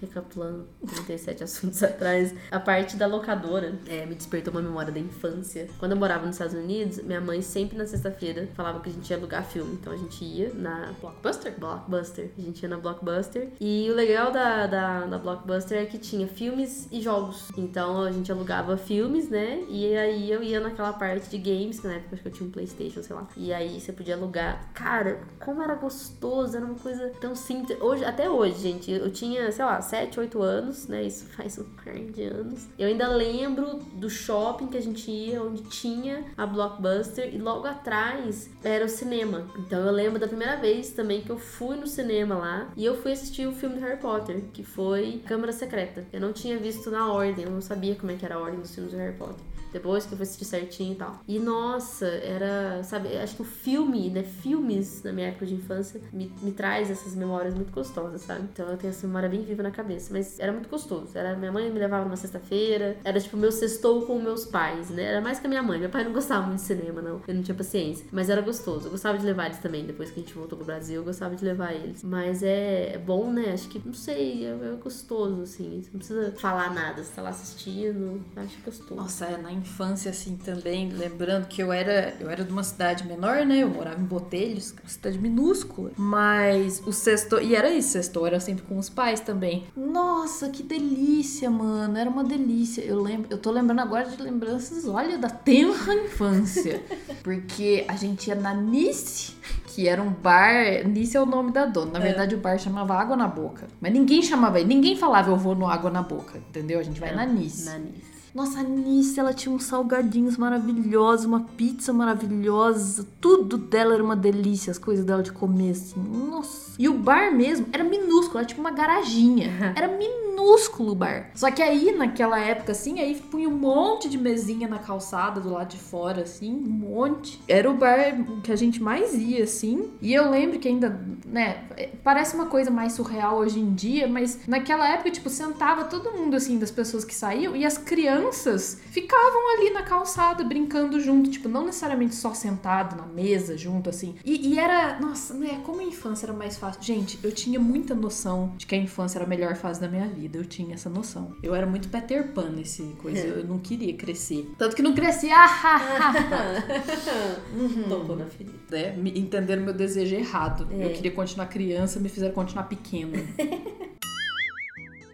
A: Recapitulando 37 assuntos atrás, a parte da locadora é, me despertou uma memória da infância. Quando eu morava nos Estados Unidos, minha mãe sempre na sexta-feira falava que a gente ia alugar filme. Então a gente ia na
B: Blockbuster?
A: Blockbuster. A gente ia na Blockbuster. E o legal da, da, da Blockbuster é que tinha filmes e jogos. Então a gente alugava filmes, né? E aí eu ia naquela parte de games, que na época acho que eu tinha um Playstation, sei lá. E aí você podia alugar. Cara, como era gostoso, era uma coisa tão simples. Hoje, até hoje, gente, eu tinha, sei lá, 7, 8 anos, né? Isso faz um par de anos. Eu ainda lembro do shopping que a gente ia, onde tinha a Blockbuster, e logo atrás era o cinema. Então eu lembro da primeira vez também que eu fui no cinema lá e eu fui assistir o filme do Harry Potter, que foi Câmara Secreta. Eu não tinha visto na ordem, eu não sabia como é que era a ordem dos filmes do Harry Potter. Depois que eu fui assistir certinho e tal. E nossa, era, sabe, acho que o filme, né? Filmes na minha época de infância me, me traz essas memórias muito gostosas, sabe? Então eu tenho essa memória bem viva na cabeça. Mas era muito gostoso. Era minha mãe me levava numa sexta-feira. Era tipo meu sextou com meus pais, né? Era mais que a minha mãe. Meu pai não gostava muito de cinema, não. Eu não tinha paciência. Mas era gostoso. Eu gostava de levar eles também. Depois que a gente voltou pro Brasil, eu gostava de levar eles. Mas é, bom, né? Acho que, não sei, é, é gostoso, assim. Você não precisa falar nada. Você tá lá assistindo. Acho gostoso.
B: Nossa, é, na infância, assim, também, lembrando que eu era, eu era de uma cidade menor, né? Eu morava em Botelhos, é uma cidade minúscula. Mas o sexto. E era isso, sexto era sempre com os pais também. Nossa, que delícia, mano. Era uma delícia. Eu lembro, eu tô lembrando agora de lembranças, olha, da tenra infância. Porque a gente ia na Nice, que era um bar. Nisso é o nome da dona. Na verdade, o bar chamava Água na Boca. Mas ninguém chamava ele, ninguém falava eu vou no Água na Boca, entendeu? A gente vai na Nice.
A: Na Nice.
B: Nossa, a Nice, ela tinha uns salgadinhos maravilhosos, uma pizza maravilhosa. Tudo dela era uma delícia, as coisas dela de comer, assim. Nossa. E o bar mesmo era minúsculo, era tipo uma garaginha. Era minúsculo o bar. Só que aí, naquela época, assim, aí punha um monte de mesinha na calçada do lado de fora, assim, um monte. Era o bar que a gente mais ia, assim. E eu lembro que ainda, né, parece uma coisa mais surreal hoje em dia, mas naquela época, tipo, sentava todo mundo, assim, das pessoas que saíam e as crianças ficavam ali na calçada brincando junto, tipo, não necessariamente só sentado na mesa junto, assim. E, e era, nossa, né, como a infância era mais fácil. Gente, eu tinha muita noção de que a infância era a melhor fase da minha vida. Eu tinha essa noção. Eu era muito Peter Pan nesse coisa. Eu não queria crescer. Tanto que não cresci. Ah, ah, ah.
A: Tocou na ferida.
B: né? Me- Entenderam meu desejo errado.
A: É.
B: Eu queria continuar criança, me fizeram continuar pequena.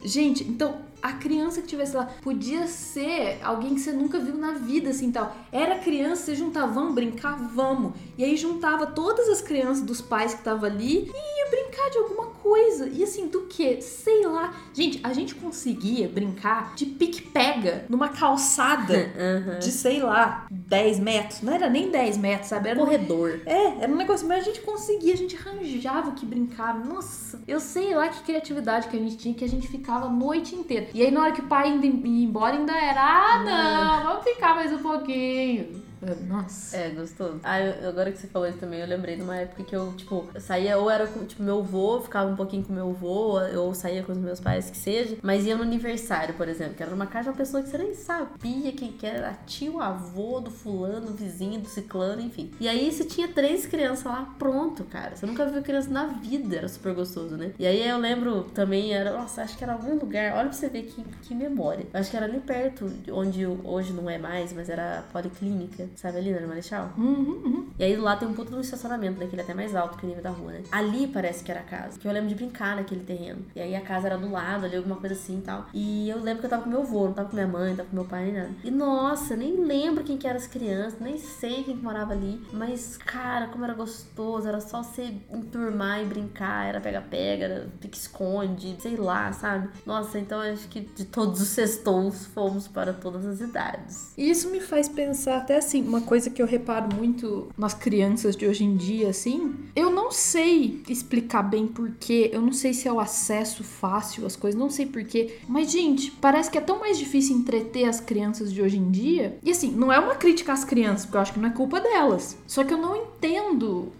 B: Gente, então a criança que tivesse lá podia ser alguém que você nunca viu na vida, assim tal. Era criança, você juntava, vamos brincar, vamos. E aí juntava todas as crianças dos pais que estavam ali e ia brincar de alguma coisa. E assim, do que? Sei lá. Gente, a gente conseguia brincar de pique-pega numa calçada de, sei lá, 10 metros. Não era nem 10 metros, sabe? Era um
A: Corredor.
B: é, era um negócio, mas a gente conseguia, a gente arranjava o que brincar. Nossa, eu sei lá que criatividade que a gente tinha, que a gente ficava a noite inteira. E aí na hora que o pai ia embora, ainda era, ah, não, vamos ficar mais um pouquinho. Nossa.
A: É, gostoso. Ah, eu- agora que você falou isso também, eu lembrei de uma época que eu, tipo, saía ou era com, tipo, meu avô, ficava um pouquinho com meu avô, ou saía com os meus pais, que seja, mas ia no aniversário, por exemplo, que era numa casa de uma pessoa que você nem sabia quem que era, era tio, avô do fulano, vizinho do ciclano, enfim. E aí você tinha três crianças lá, pronto, cara. Você nunca viu criança na vida, era super gostoso, né? E aí eu lembro também, era, nossa, acho que era algum lugar, olha pra você ver que, que memória. Acho que era ali perto, de onde hoje não é mais, mas era a policlínica, sabe ali, na Marechal? E aí lá tem um puto de um estacionamento, né? Que ele é até mais alto que o nível da rua, né? Ali parece que era a casa. Que eu lembro de brincar naquele terreno. E aí a casa era do lado, ali, alguma coisa assim e tal. E eu lembro que eu tava com meu avô, não tava com minha mãe, não tava com meu pai nem nada. E nossa, nem lembro quem que eram as crianças, nem sei quem que morava ali. Mas, cara, como era gostoso. Era só você enturmar e brincar. Era pega-pega, era pique-esconde, sei lá, sabe? Nossa, então acho que de todos os sextons fomos para todas as idades.
B: Isso me faz pensar até assim, uma coisa que eu reparo muito nas crianças de hoje em dia, assim. Eu não sei explicar bem porquê, eu não sei se é o acesso fácil às coisas, não sei porquê. Mas, gente, parece que é tão mais difícil entreter as crianças de hoje em dia. E assim, não é uma crítica às crianças, porque eu acho que não é culpa delas. Só que eu não entendo,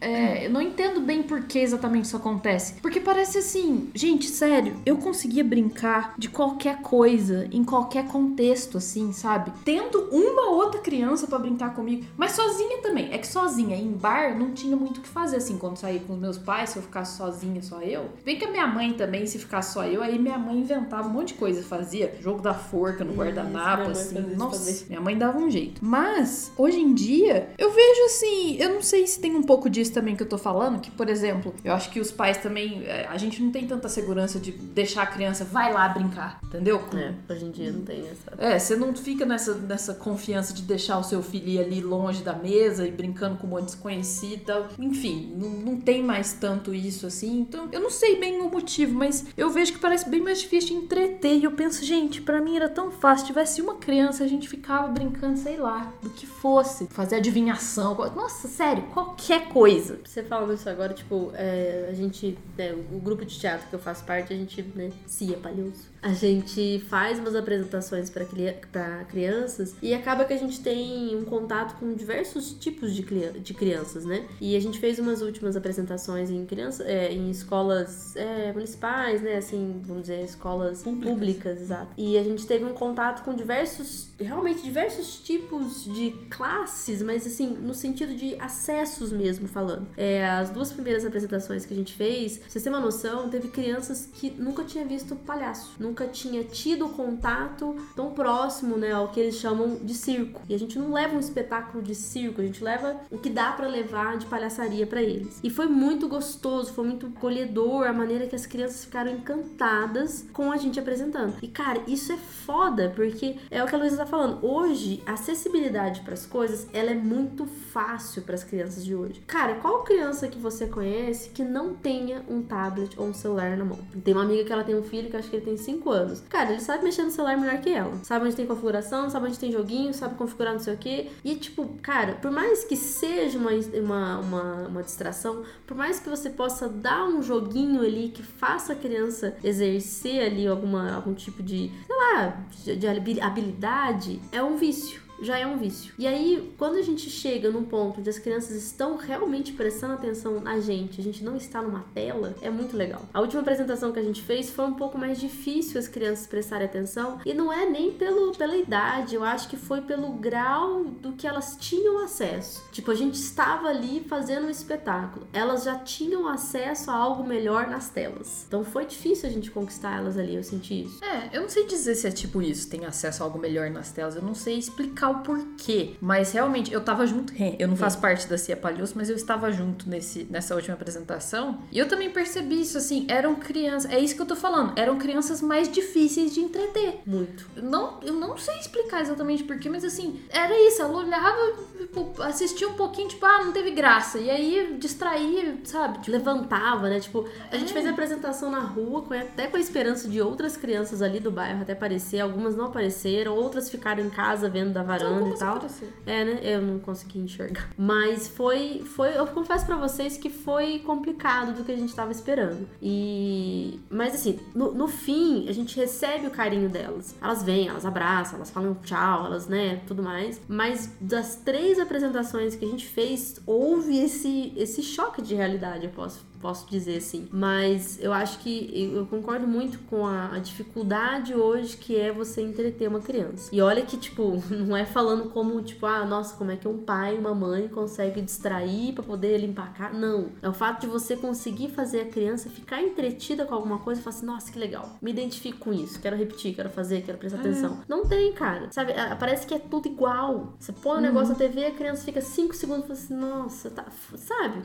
B: é, eu não entendo bem por que exatamente isso acontece. Porque parece assim, gente, sério, eu conseguia brincar de qualquer coisa, em qualquer contexto, assim, sabe? Tendo uma outra criança pra brincar comigo, mas sozinha também. É que sozinha, em bar, não tinha muito o que fazer, assim, quando saía com os meus pais, se eu ficasse sozinha, só eu. Bem que a minha mãe também, se ficasse só eu, aí minha mãe inventava um monte de coisa, fazia jogo da forca no guardanapo, assim. Nossa, minha mãe dava um jeito. Mas, hoje em dia, eu vejo assim, eu não sei se tem um pouco disso também que eu tô falando, que, por exemplo, eu acho que os pais também, é, a gente não tem tanta segurança de deixar a criança, vai lá brincar, entendeu?
A: É, hoje em dia não tem essa.
B: é, você não fica nessa, nessa confiança de deixar o seu filho ir ali longe da mesa e brincando com um monte de desconhecido e tal. Enfim, não, não tem mais tanto isso assim. Então, eu não sei bem o motivo, mas eu vejo que parece bem mais difícil de entreter. E eu penso, gente, pra mim era tão fácil. Se tivesse uma criança, a gente ficava brincando, sei lá, do que fosse. Fazer adivinhação. Nossa, sério, qualquer coisa.
A: Você falando isso agora, tipo, é, a gente, né, o grupo de teatro que eu faço parte, a gente, né, Cia Palhoso, a gente faz umas apresentações para crianças e acaba que a gente tem um contato com diversos tipos de, de crianças, né? E a gente fez umas últimas apresentações em crianças, é, em escolas é, municipais, né? Assim, vamos dizer, escolas públicas. exato. E a gente teve um contato com diversos, realmente diversos tipos de classes, mas assim, no sentido de acessos mesmo falando. É, as duas primeiras apresentações que a gente fez, pra vocês terem uma noção, teve crianças que nunca tinha visto palhaço. Nunca nunca tinha tido contato tão próximo, né, ao que eles chamam de circo. E a gente não leva um espetáculo de circo, a gente leva o que dá pra levar de palhaçaria pra eles. E foi muito gostoso, foi muito colhedor a maneira que as crianças ficaram encantadas com a gente apresentando. E cara, isso é foda, porque é o que a Luísa tá falando. Hoje, a acessibilidade pras coisas, ela é muito fácil pras crianças de hoje. Cara, qual criança que você conhece que não tenha um tablet ou um celular na mão? Tem uma amiga que ela tem um filho que acho que ele tem 5 anos. Cara, ele sabe mexer no celular melhor que ela. Sabe onde tem configuração, sabe onde tem joguinho, sabe configurar não sei o que. E tipo, cara, por mais que seja uma, uma, uma, uma distração, por mais que você possa dar um joguinho ali que faça a criança exercer ali alguma, algum tipo de, sei lá, de habilidade, é um vício já é um vício. E aí, quando a gente chega num ponto onde as crianças estão realmente prestando atenção na gente, a gente não está numa tela, é muito legal. A última apresentação que a gente fez foi um pouco mais difícil as crianças prestarem atenção, e não é nem pelo, pela idade, eu acho que foi pelo grau do que elas tinham acesso. Tipo, a gente estava ali fazendo um espetáculo, elas já tinham acesso a algo melhor nas telas. Então foi difícil a gente conquistar elas ali, eu senti isso.
B: É, eu não sei dizer se é tipo isso, tem acesso a algo melhor nas telas, eu não sei explicar o porquê. Mas realmente, eu tava junto. Eu não faço parte da Cia Palhoço, mas eu estava junto nesse, nessa última apresentação. E eu também percebi isso, assim, eram crianças. É isso que eu tô falando. Eram crianças mais difíceis de entreter.
A: Muito.
B: Eu não, eu não sei explicar exatamente porquê, mas assim, era isso. Ela olhava, tipo, assistia um pouquinho, tipo, ah, não teve graça. E aí distraía, sabe?
A: Tipo, Levantava, né? Tipo, a gente fez a apresentação na rua, com, até com a esperança de outras crianças ali do bairro até aparecer. Algumas não apareceram, outras ficaram em casa vendo da varanda e tal. É, né? Eu não consegui enxergar. Mas foi, foi eu confesso pra vocês que foi complicado do que a gente tava esperando. E mas assim, no, no fim, a gente recebe o carinho delas. Elas vêm, elas abraçam, elas falam tchau, elas, né, tudo mais. Mas das três apresentações que a gente fez, houve esse esse choque de realidade, eu posso posso dizer assim. Mas eu acho que eu concordo muito com a, a dificuldade hoje que é você entreter uma criança. E olha que, tipo, não é falando como, tipo, ah, nossa, como é que um pai uma mãe consegue distrair pra poder limpar a casa. Não. É o fato de você conseguir fazer a criança ficar entretida com alguma coisa e falar assim, nossa, que legal. Me identifico com isso. Quero repetir, quero fazer, quero prestar atenção. Não tem, cara. Sabe? Parece que é tudo igual. Você põe o negócio na TV, a criança fica 5 segundos e fala assim, nossa, tá. Sabe?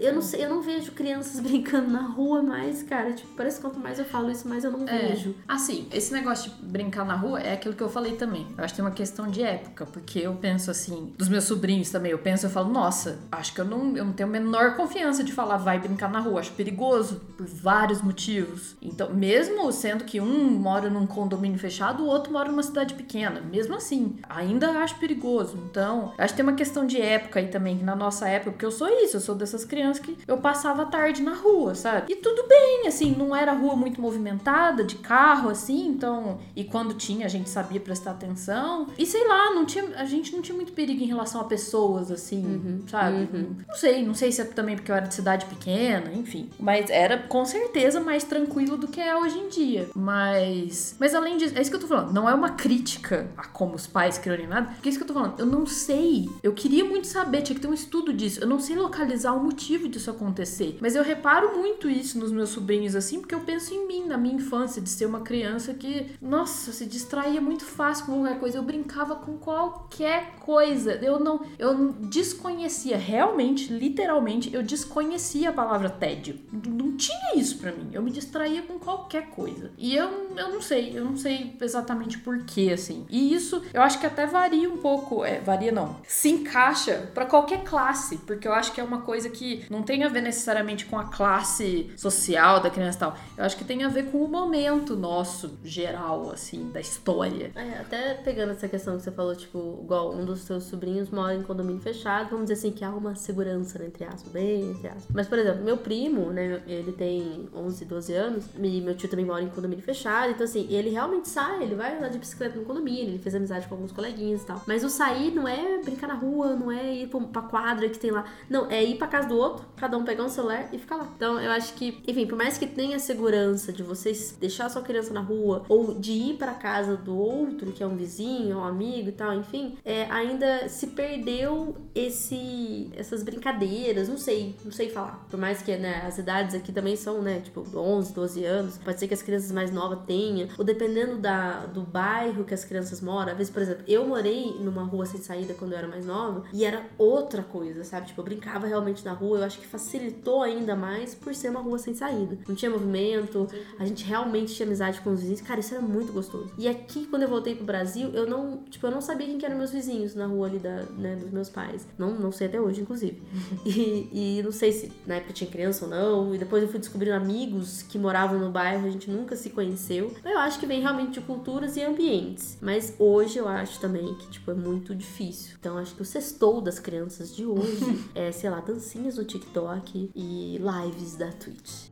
A: Eu não sei, eu não vejo crianças brincando na rua mais, cara. Tipo, parece que quanto mais eu falo isso, mais eu não
B: É.
A: vejo.
B: Assim, esse negócio de brincar na rua é aquilo que eu falei também. Eu acho que tem uma questão de época, porque eu penso assim, dos meus sobrinhos também, eu penso, eu falo, nossa, acho que eu não, eu não tenho a menor confiança de falar vai brincar na rua. Acho perigoso por vários motivos. Então, mesmo sendo que um mora num condomínio fechado, o outro mora numa cidade pequena, mesmo assim, ainda acho perigoso. Então, acho que tem uma questão de época aí também, que na nossa época, porque eu sou isso, eu sou dessas crianças que eu passava a tarde na rua, sabe? E tudo bem, assim, não era rua muito movimentada, de carro, assim, então. E quando tinha, a gente sabia prestar atenção. E sei lá, não tinha, a gente não tinha muito perigo em relação a pessoas, assim, sabe? Não sei, não sei se é também porque eu era de cidade pequena, enfim. Mas era com certeza mais tranquilo do que é hoje em dia. Mas. Mas além disso, é isso que eu tô falando. Não é uma crítica a como os pais criam nem nada. Porque é isso que eu tô falando. Eu não sei. Eu queria muito saber, tinha que ter um estudo disso. Eu não sei localizar o motivo disso acontecer. Mas eu reparo muito isso nos meus sobrinhos, assim, porque eu penso em mim, na minha infância, de ser uma criança que, nossa, se distraía muito fácil com qualquer coisa. Eu brincava com qualquer coisa. Eu não. Eu desconhecia, realmente, literalmente, eu desconhecia a palavra tédio. Não tinha isso pra mim. Eu me distraía com qualquer coisa. E eu, eu não sei, eu não sei exatamente porquê, assim. E isso eu acho que até varia um pouco. É, varia não. Se encaixa pra qualquer classe, porque eu acho que é uma coisa que não tem a ver necessariamente com a classe social da criança e tal. Eu acho que tem a ver com o momento nosso, geral, assim, da história.
A: É, até pegando essa questão que você falou, tipo, igual um dos seus sobrinhos mora em condomínio fechado, vamos dizer assim, que há uma segurança, né, entre aspas, bem entre aspas. Mas, por exemplo, meu primo, né, ele tem 11, 12 anos, e meu tio também mora em condomínio fechado, então assim, ele realmente sai, ele vai andar de bicicleta no condomínio, ele fez amizade com alguns coleguinhas e tal. Mas o sair não é brincar na rua, não é ir pra quadra que tem lá. Não, é ir pra casa do outro, cada um pegar um celular e ficar lá. Então eu acho que, enfim, por mais que tenha segurança de vocês deixar sua criança na rua ou de ir pra casa do outro, que é um vizinho, um amigo e tal, enfim, é, ainda se perdeu esse essas brincadeiras, não sei, não sei falar. Por mais que né, as idades aqui também são, né, tipo 11, 12 anos, pode ser que as crianças mais novas tenham, ou dependendo da, do bairro que as crianças moram. Às vezes, por exemplo, eu morei numa rua sem saída quando eu era mais nova e era outra coisa, sabe? Tipo, eu brincava realmente na rua, eu acho que facilitou ainda mais por ser uma rua sem saída. Não tinha movimento, a gente realmente tinha amizade com os vizinhos. Cara, isso era muito gostoso. E aqui, quando eu voltei pro Brasil, eu não, tipo, eu não sabia quem que eram meus vizinhos na rua ali da, né, dos meus pais. Não, não sei até hoje, inclusive. E, e não sei se na época tinha criança ou não. E depois eu fui descobrindo amigos que moravam no bairro, a gente nunca se conheceu. Eu acho que vem realmente de culturas e ambientes. Mas hoje eu acho também que, tipo, é muito difícil. Então acho que o sextou das crianças de hoje é, sei lá, dancinhas no TikTok e lives da Twitch.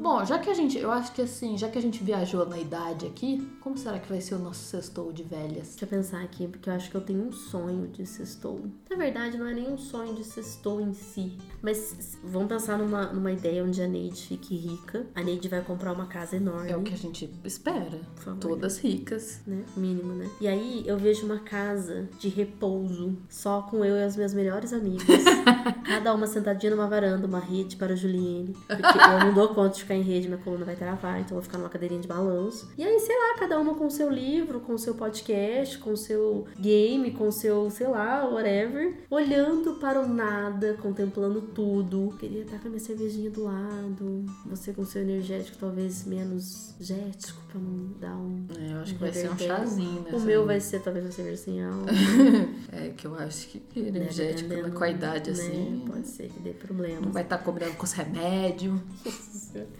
B: Bom, já que a gente, eu acho que assim, já que a gente viajou na idade aqui, como será que vai ser o nosso sextou de velhas?
A: Deixa eu pensar aqui, porque eu acho que eu tenho um sonho de sextou. Na verdade, não é nem um sonho de sextou em si. Mas vamos pensar numa, numa ideia onde a Neide fique rica. A Neide vai comprar uma casa enorme.
B: É o que a gente espera. Todas ricas.
A: né? Mínimo, né? E aí eu vejo uma casa de repouso, só com eu e as minhas melhores amigas. cada uma sentadinha numa varanda, uma rede para a Juliene. Porque eu não dou conta de ficar em rede, minha coluna vai travar, então eu vou ficar numa cadeirinha de balanço. E aí, sei lá, cada uma com o seu livro, com o seu podcast, com o seu game, com o seu, sei lá, whatever. Olhando para o nada, contemplando tudo. Queria estar com a minha cervejinha do lado. Você com o seu energético, talvez menos jético, pra não dar um.
B: É, eu acho que vai ser um chazinho, né?
A: O meu vai ser talvez uma cerveja sem álcool.
B: É, que eu acho que energético
A: né,
B: com a idade
A: né,
B: assim.
A: Pode ser que dê problema.
B: Não vai estar combinando com os remédios.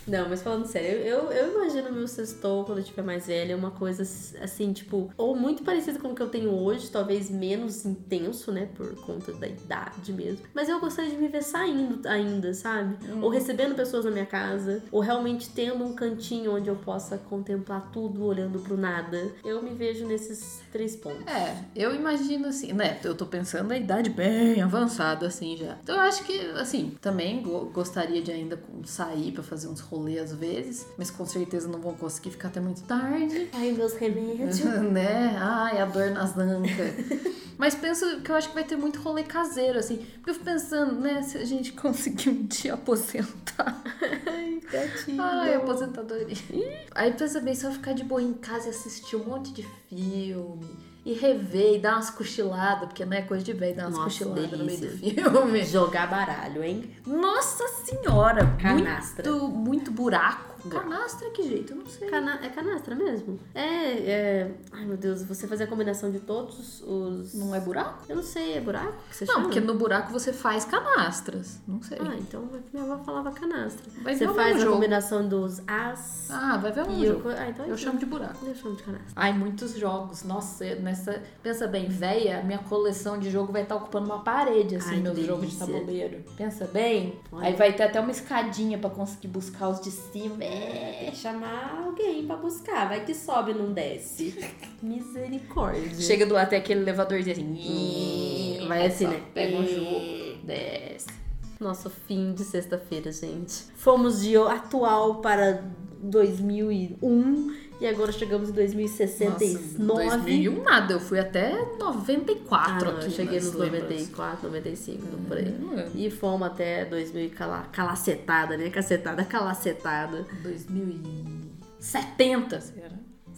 A: Não, mas falando sério, eu, eu imagino meu sextou quando eu tiver mais velha, uma coisa assim, tipo, ou muito parecida com o que eu tenho hoje, talvez menos intenso, né, por conta da idade mesmo. Mas eu gostaria de me ver saindo ainda, sabe? Ou recebendo pessoas na minha casa, ou realmente tendo um cantinho onde eu possa contemplar tudo olhando pro nada. Eu me vejo nesses três pontos.
B: É, eu imagino assim, né? Eu tô pensando na idade bem avançada, assim, já. Então eu acho que, assim, também go- gostaria de ainda sair pra fazer uns rolês às vezes, mas com certeza não vou conseguir ficar até muito tarde.
A: Ai, meus remédios.
B: né? Ai, a dor nas ancas. Mas penso que eu acho que vai ter muito rolê caseiro, assim. Porque eu fico pensando, né? Se a gente conseguir um dia aposentar.
A: Ai, gatinho.
B: Ai, aposentadoria. Aí pensa bem, só ficar de boa em casa e assistir um monte de filme. E rever e dar umas cochiladas, porque não é coisa de velho dar umas
A: Nossa,
B: cochiladas no meio do
A: delícia.
B: filme.
A: Jogar baralho, hein?
B: Nossa senhora!
A: Canastra.
B: Muito, muito buraco. Canastra, que jeito? Eu não sei.
A: Cana é canastra mesmo? É, é. Ai meu Deus, você fazer a combinação de todos os.
B: Não é buraco?
A: Eu não sei, é buraco que você
B: Não,
A: chama?
B: porque no buraco você faz canastras. Não sei.
A: Ah, então minha avó falava canastra.
B: Vai
A: você faz a
B: jogo.
A: combinação dos as
B: Ah, vai ver um jogo.
A: co- Ah, então é
B: Eu chamo de buraco.
A: Eu chamo de canastra.
B: Ai, muitos jogos. Nossa, eu- nessa. Pensa bem, véia, minha coleção de jogo vai estar ocupando uma parede, assim,
A: Ai,
B: meus
A: que
B: jogos de
A: delícia.
B: tabuleiro. Pensa bem.
A: Olha.
B: Aí vai ter até uma escadinha pra conseguir buscar os de cima.
A: É, chamar alguém pra buscar. Vai que sobe e não desce. Misericórdia.
B: Chega do lado até aquele elevadorzinho assim.
A: Vai assim,
B: só
A: né?
B: Pega um jogo, desce.
A: Nosso fim de sexta-feira, gente. Fomos de atual para 2001 e agora chegamos em 2069.
B: Nossa, 2001 nada, eu fui até 94
A: Ah, não,
B: aqui.
A: eu cheguei nos
B: lembranças.
A: 94, 95, por aí. E fomos até 2000 e cala, calacetada, né? Cacetada, calacetada.
B: 2070, será?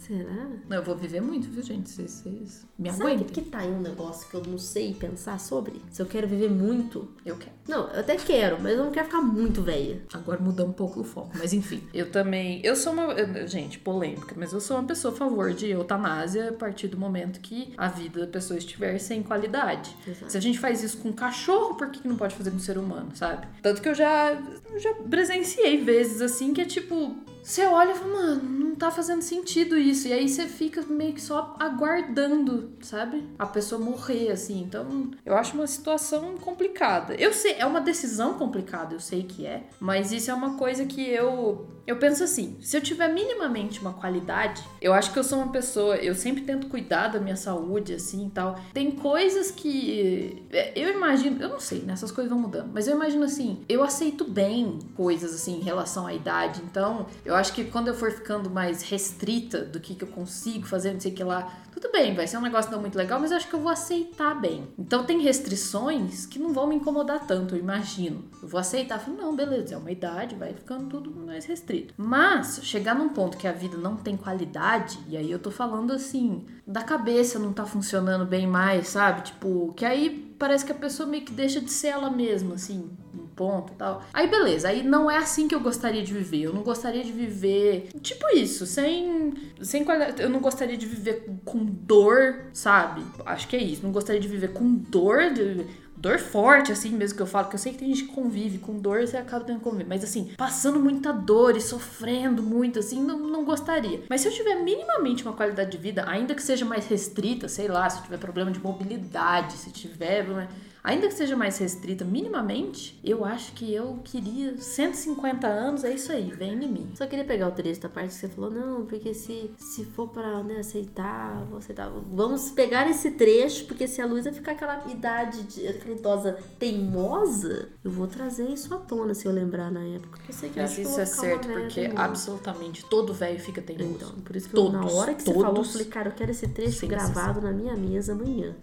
A: Será?
B: Não, eu vou viver muito, viu, gente? Vocês, vocês me
A: Sabe
B: aguentem.
A: que tá aí um negócio que eu não sei pensar sobre? Se eu quero viver muito.
B: Eu quero.
A: Não, eu até quero, mas eu não quero ficar muito velha.
B: Agora mudou um pouco o foco, mas enfim. Eu também. Eu sou uma. eu- Gente, polêmica, mas eu sou uma pessoa a favor de eutanásia a partir do momento que a vida da pessoa estiver sem qualidade.
A: Exato.
B: Se a gente faz isso com um cachorro, por que que não pode fazer com um ser humano, sabe? Tanto que eu já, eu já presenciei vezes assim que é tipo. Você olha e fala, mano, não tá fazendo sentido isso. E aí você fica meio que só aguardando, sabe? A pessoa morrer, assim. Então, eu acho uma situação complicada. Eu sei, é uma decisão complicada, eu sei que é. Mas isso é uma coisa que eu Eu penso assim, se eu tiver minimamente uma qualidade, eu acho que eu sou uma pessoa, eu sempre tento cuidar da minha saúde, assim e tal. Tem coisas que. é, Eu imagino, eu não sei, né? Essas coisas vão mudando. Mas eu imagino assim, eu aceito bem coisas assim em relação à idade. Então, eu acho que quando eu for ficando mais restrita do que, que eu consigo fazer, não sei o que lá, tudo bem, vai ser um negócio não muito legal, mas eu acho que eu vou aceitar bem. Então tem restrições que não vão me incomodar tanto, eu imagino. Eu vou aceitar, falo, não, beleza, é uma idade, vai ficando tudo mais restrito. Mas chegar num ponto que a vida não tem qualidade, e aí eu tô falando assim, da cabeça não tá funcionando bem mais, sabe? Tipo, que aí parece que a pessoa meio que deixa de ser ela mesma, assim, um ponto e tal. Aí beleza, aí não é assim que eu gostaria de viver. Eu não gostaria de viver, tipo isso, sem sem qualidade. Eu não gostaria de viver com dor, sabe? Acho que é isso. Não gostaria de viver com dor, de- dor forte, assim mesmo que eu falo, que eu sei que tem gente que convive com dor e você acaba tendo que conviver. Mas assim, passando muita dor e sofrendo muito, assim, não, não gostaria. Mas se eu tiver minimamente uma qualidade de vida, ainda que seja mais restrita, sei lá, se eu tiver problema de mobilidade, se tiver. né, Ainda que seja mais restrita minimamente, eu acho que eu queria 150 anos, é isso aí, vem em mim.
A: Só queria pegar o trecho da parte que você falou, não, porque se, se for pra né, aceitar, vou aceitar. Vamos pegar esse trecho, porque se a Luísa ficar aquela idade, de, aquela idosa teimosa, eu vou trazer isso à tona se eu lembrar na época. Eu sei que
B: Mas isso é certo, porque
A: teimosa.
B: absolutamente todo velho fica teimoso.
A: Então, por isso que eu, na
B: Todos,
A: hora que você falou, eu
B: todos.
A: falei, cara, eu quero esse trecho gravado na minha mesa amanhã.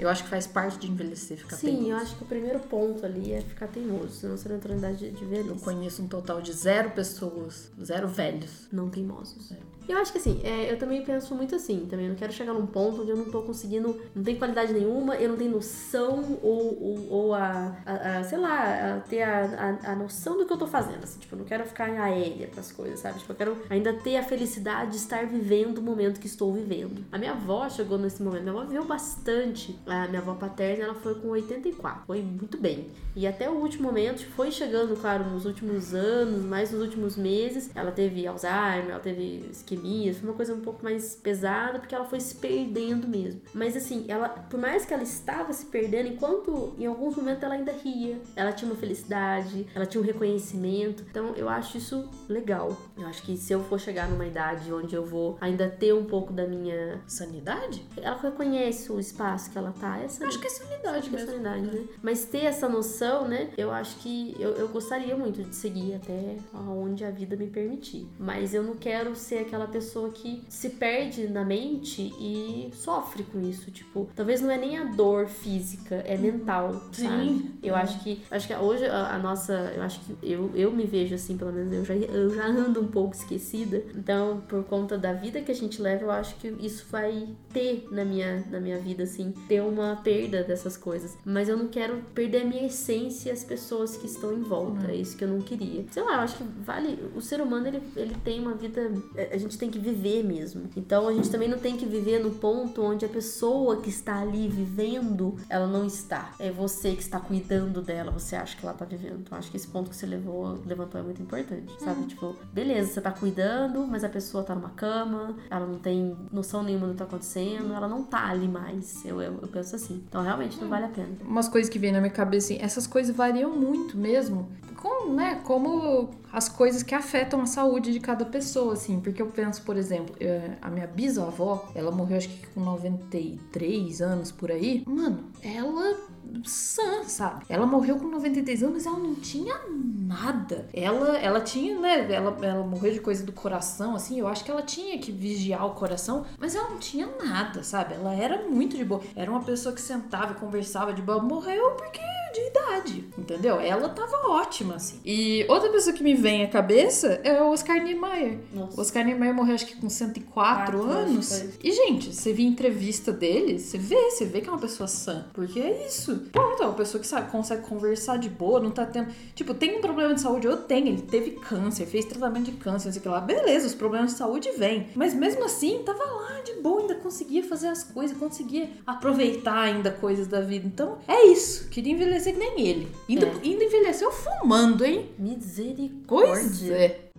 B: Eu acho que faz parte de envelhecer, ficar
A: Sim,
B: teimoso.
A: eu acho que o primeiro ponto ali é ficar teimoso, senão você não entra na idade de, de
B: Eu
A: velhice.
B: conheço um total de zero pessoas, zero velhos.
A: não teimosos.
B: É.
A: Eu acho que assim, é, eu também penso muito assim, também. Eu não quero chegar num ponto onde eu não tô conseguindo, não tenho qualidade nenhuma, eu não tenho noção ou, ou, ou a, a- a, sei lá, a ter a, a, a noção do que eu tô fazendo. Assim, tipo, eu não quero ficar aérea pras coisas, sabe? Tipo, eu quero ainda ter a felicidade de estar vivendo o momento que estou vivendo. A minha avó chegou nesse momento, minha avó viveu bastante. A minha avó paterna, ela foi com 84, foi muito bem. E até o último momento, foi chegando, claro, nos últimos anos, mais nos últimos meses, ela teve Alzheimer, ela teve isquemia, foi uma coisa um pouco mais pesada, porque ela foi se perdendo mesmo. Mas assim, ela, por mais que ela estava se perdendo, enquanto em alguns momentos ela ainda ria, ela tinha uma felicidade, ela tinha um reconhecimento. Então eu acho isso legal. Eu acho que se eu for chegar numa idade onde eu vou ainda ter um pouco da minha.
B: Sanidade?
A: Ela reconhece o espaço que ela tá, essa
B: Acho que é sanidade
A: Acho que é
B: mesmo.
A: sanidade, né? Mas ter essa noção, né? Eu acho que eu, eu gostaria muito de seguir até onde a vida me permitir. Mas eu não quero ser aquela pessoa que se perde na mente e sofre com isso. Tipo, talvez não é nem a dor física, é mental,
B: Sim.
A: sabe? Eu acho que acho que hoje a, a nossa, eu acho que eu, eu me vejo assim, pelo menos eu já, eu já ando um pouco esquecida. Então, por conta da vida que a gente leva, eu acho que isso vai ter na minha, na minha vida, assim, ter uma perda dessas coisas. Mas eu não quero perder a minha essência e as pessoas que estão em volta. É isso que eu não queria. Sei lá, eu acho que vale. O ser humano, ele, ele tem uma vida. A gente tem que viver mesmo. Então a gente também não tem que viver no ponto onde a pessoa que está ali vivendo, ela não está. É você que está cuidando dela, você acha que ela tá vivendo. Então acho que esse ponto que você levou, levantou é muito importante, sabe? Tipo, beleza, você tá cuidando, mas a pessoa tá numa cama, ela não tem noção nenhuma do que tá acontecendo, ela não tá ali mais. Eu, eu, eu penso assim. Então realmente não vale a pena.
B: Umas coisas que vêm na minha cabeça, assim, essas coisas variam muito mesmo. Com, né, como as coisas que afetam a saúde de cada pessoa, assim. Porque eu penso, por exemplo, a minha bisavó, ela morreu acho que com 93 anos por aí. Mano, ela sã, sabe? Ela morreu com 93 anos, ela não tinha nada. Ela, ela tinha, né? Ela, ela morreu de coisa do coração, assim. Eu acho que ela tinha que vigiar o coração, mas ela não tinha nada, sabe? Ela era muito de boa. Era uma pessoa que sentava e conversava de boa. Morreu porque de idade, entendeu? Ela tava ótima, assim. E outra pessoa que me vem à cabeça é o Oscar Niemeyer. O
A: Nossa.
B: Oscar Niemeyer morreu acho que com 104
A: Quatro,
B: anos. E, gente, você vê entrevista dele, você vê, você vê que é uma pessoa sã. Porque é isso. Pronto, é uma pessoa que sabe, consegue conversar de boa, não tá tendo. Tipo, tem um problema de saúde, eu tenho. Ele teve câncer, fez tratamento de câncer, não sei o que lá. Beleza, os problemas de saúde vêm. Mas mesmo assim, tava lá de boa, ainda conseguia fazer as coisas, conseguia aproveitar ainda coisas da vida. Então, é isso. Queria envelhecer que nem ele. Ainda,
A: É.
B: ainda envelheceu fumando, hein? Pois
A: Misericórdia.
B: é.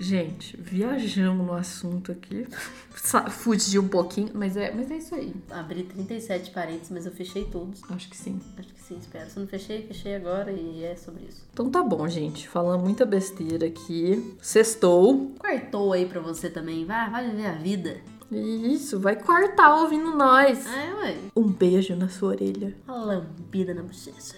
B: Gente, viajamos no assunto aqui. Fugi um pouquinho, mas é, mas é isso aí.
A: Abri 37 parênteses, mas eu fechei todos.
B: Acho que sim.
A: Acho que sim, espero. Se eu não fechei, fechei agora e é sobre isso.
B: Então tá bom, gente. Falando muita besteira aqui. Sextou.
A: Quartou aí pra você também. Vai, vai viver a vida.
B: Isso, vai quartar ouvindo nós.
A: É, ué.
B: Um beijo na sua orelha.
A: Uma lambida na bochecha.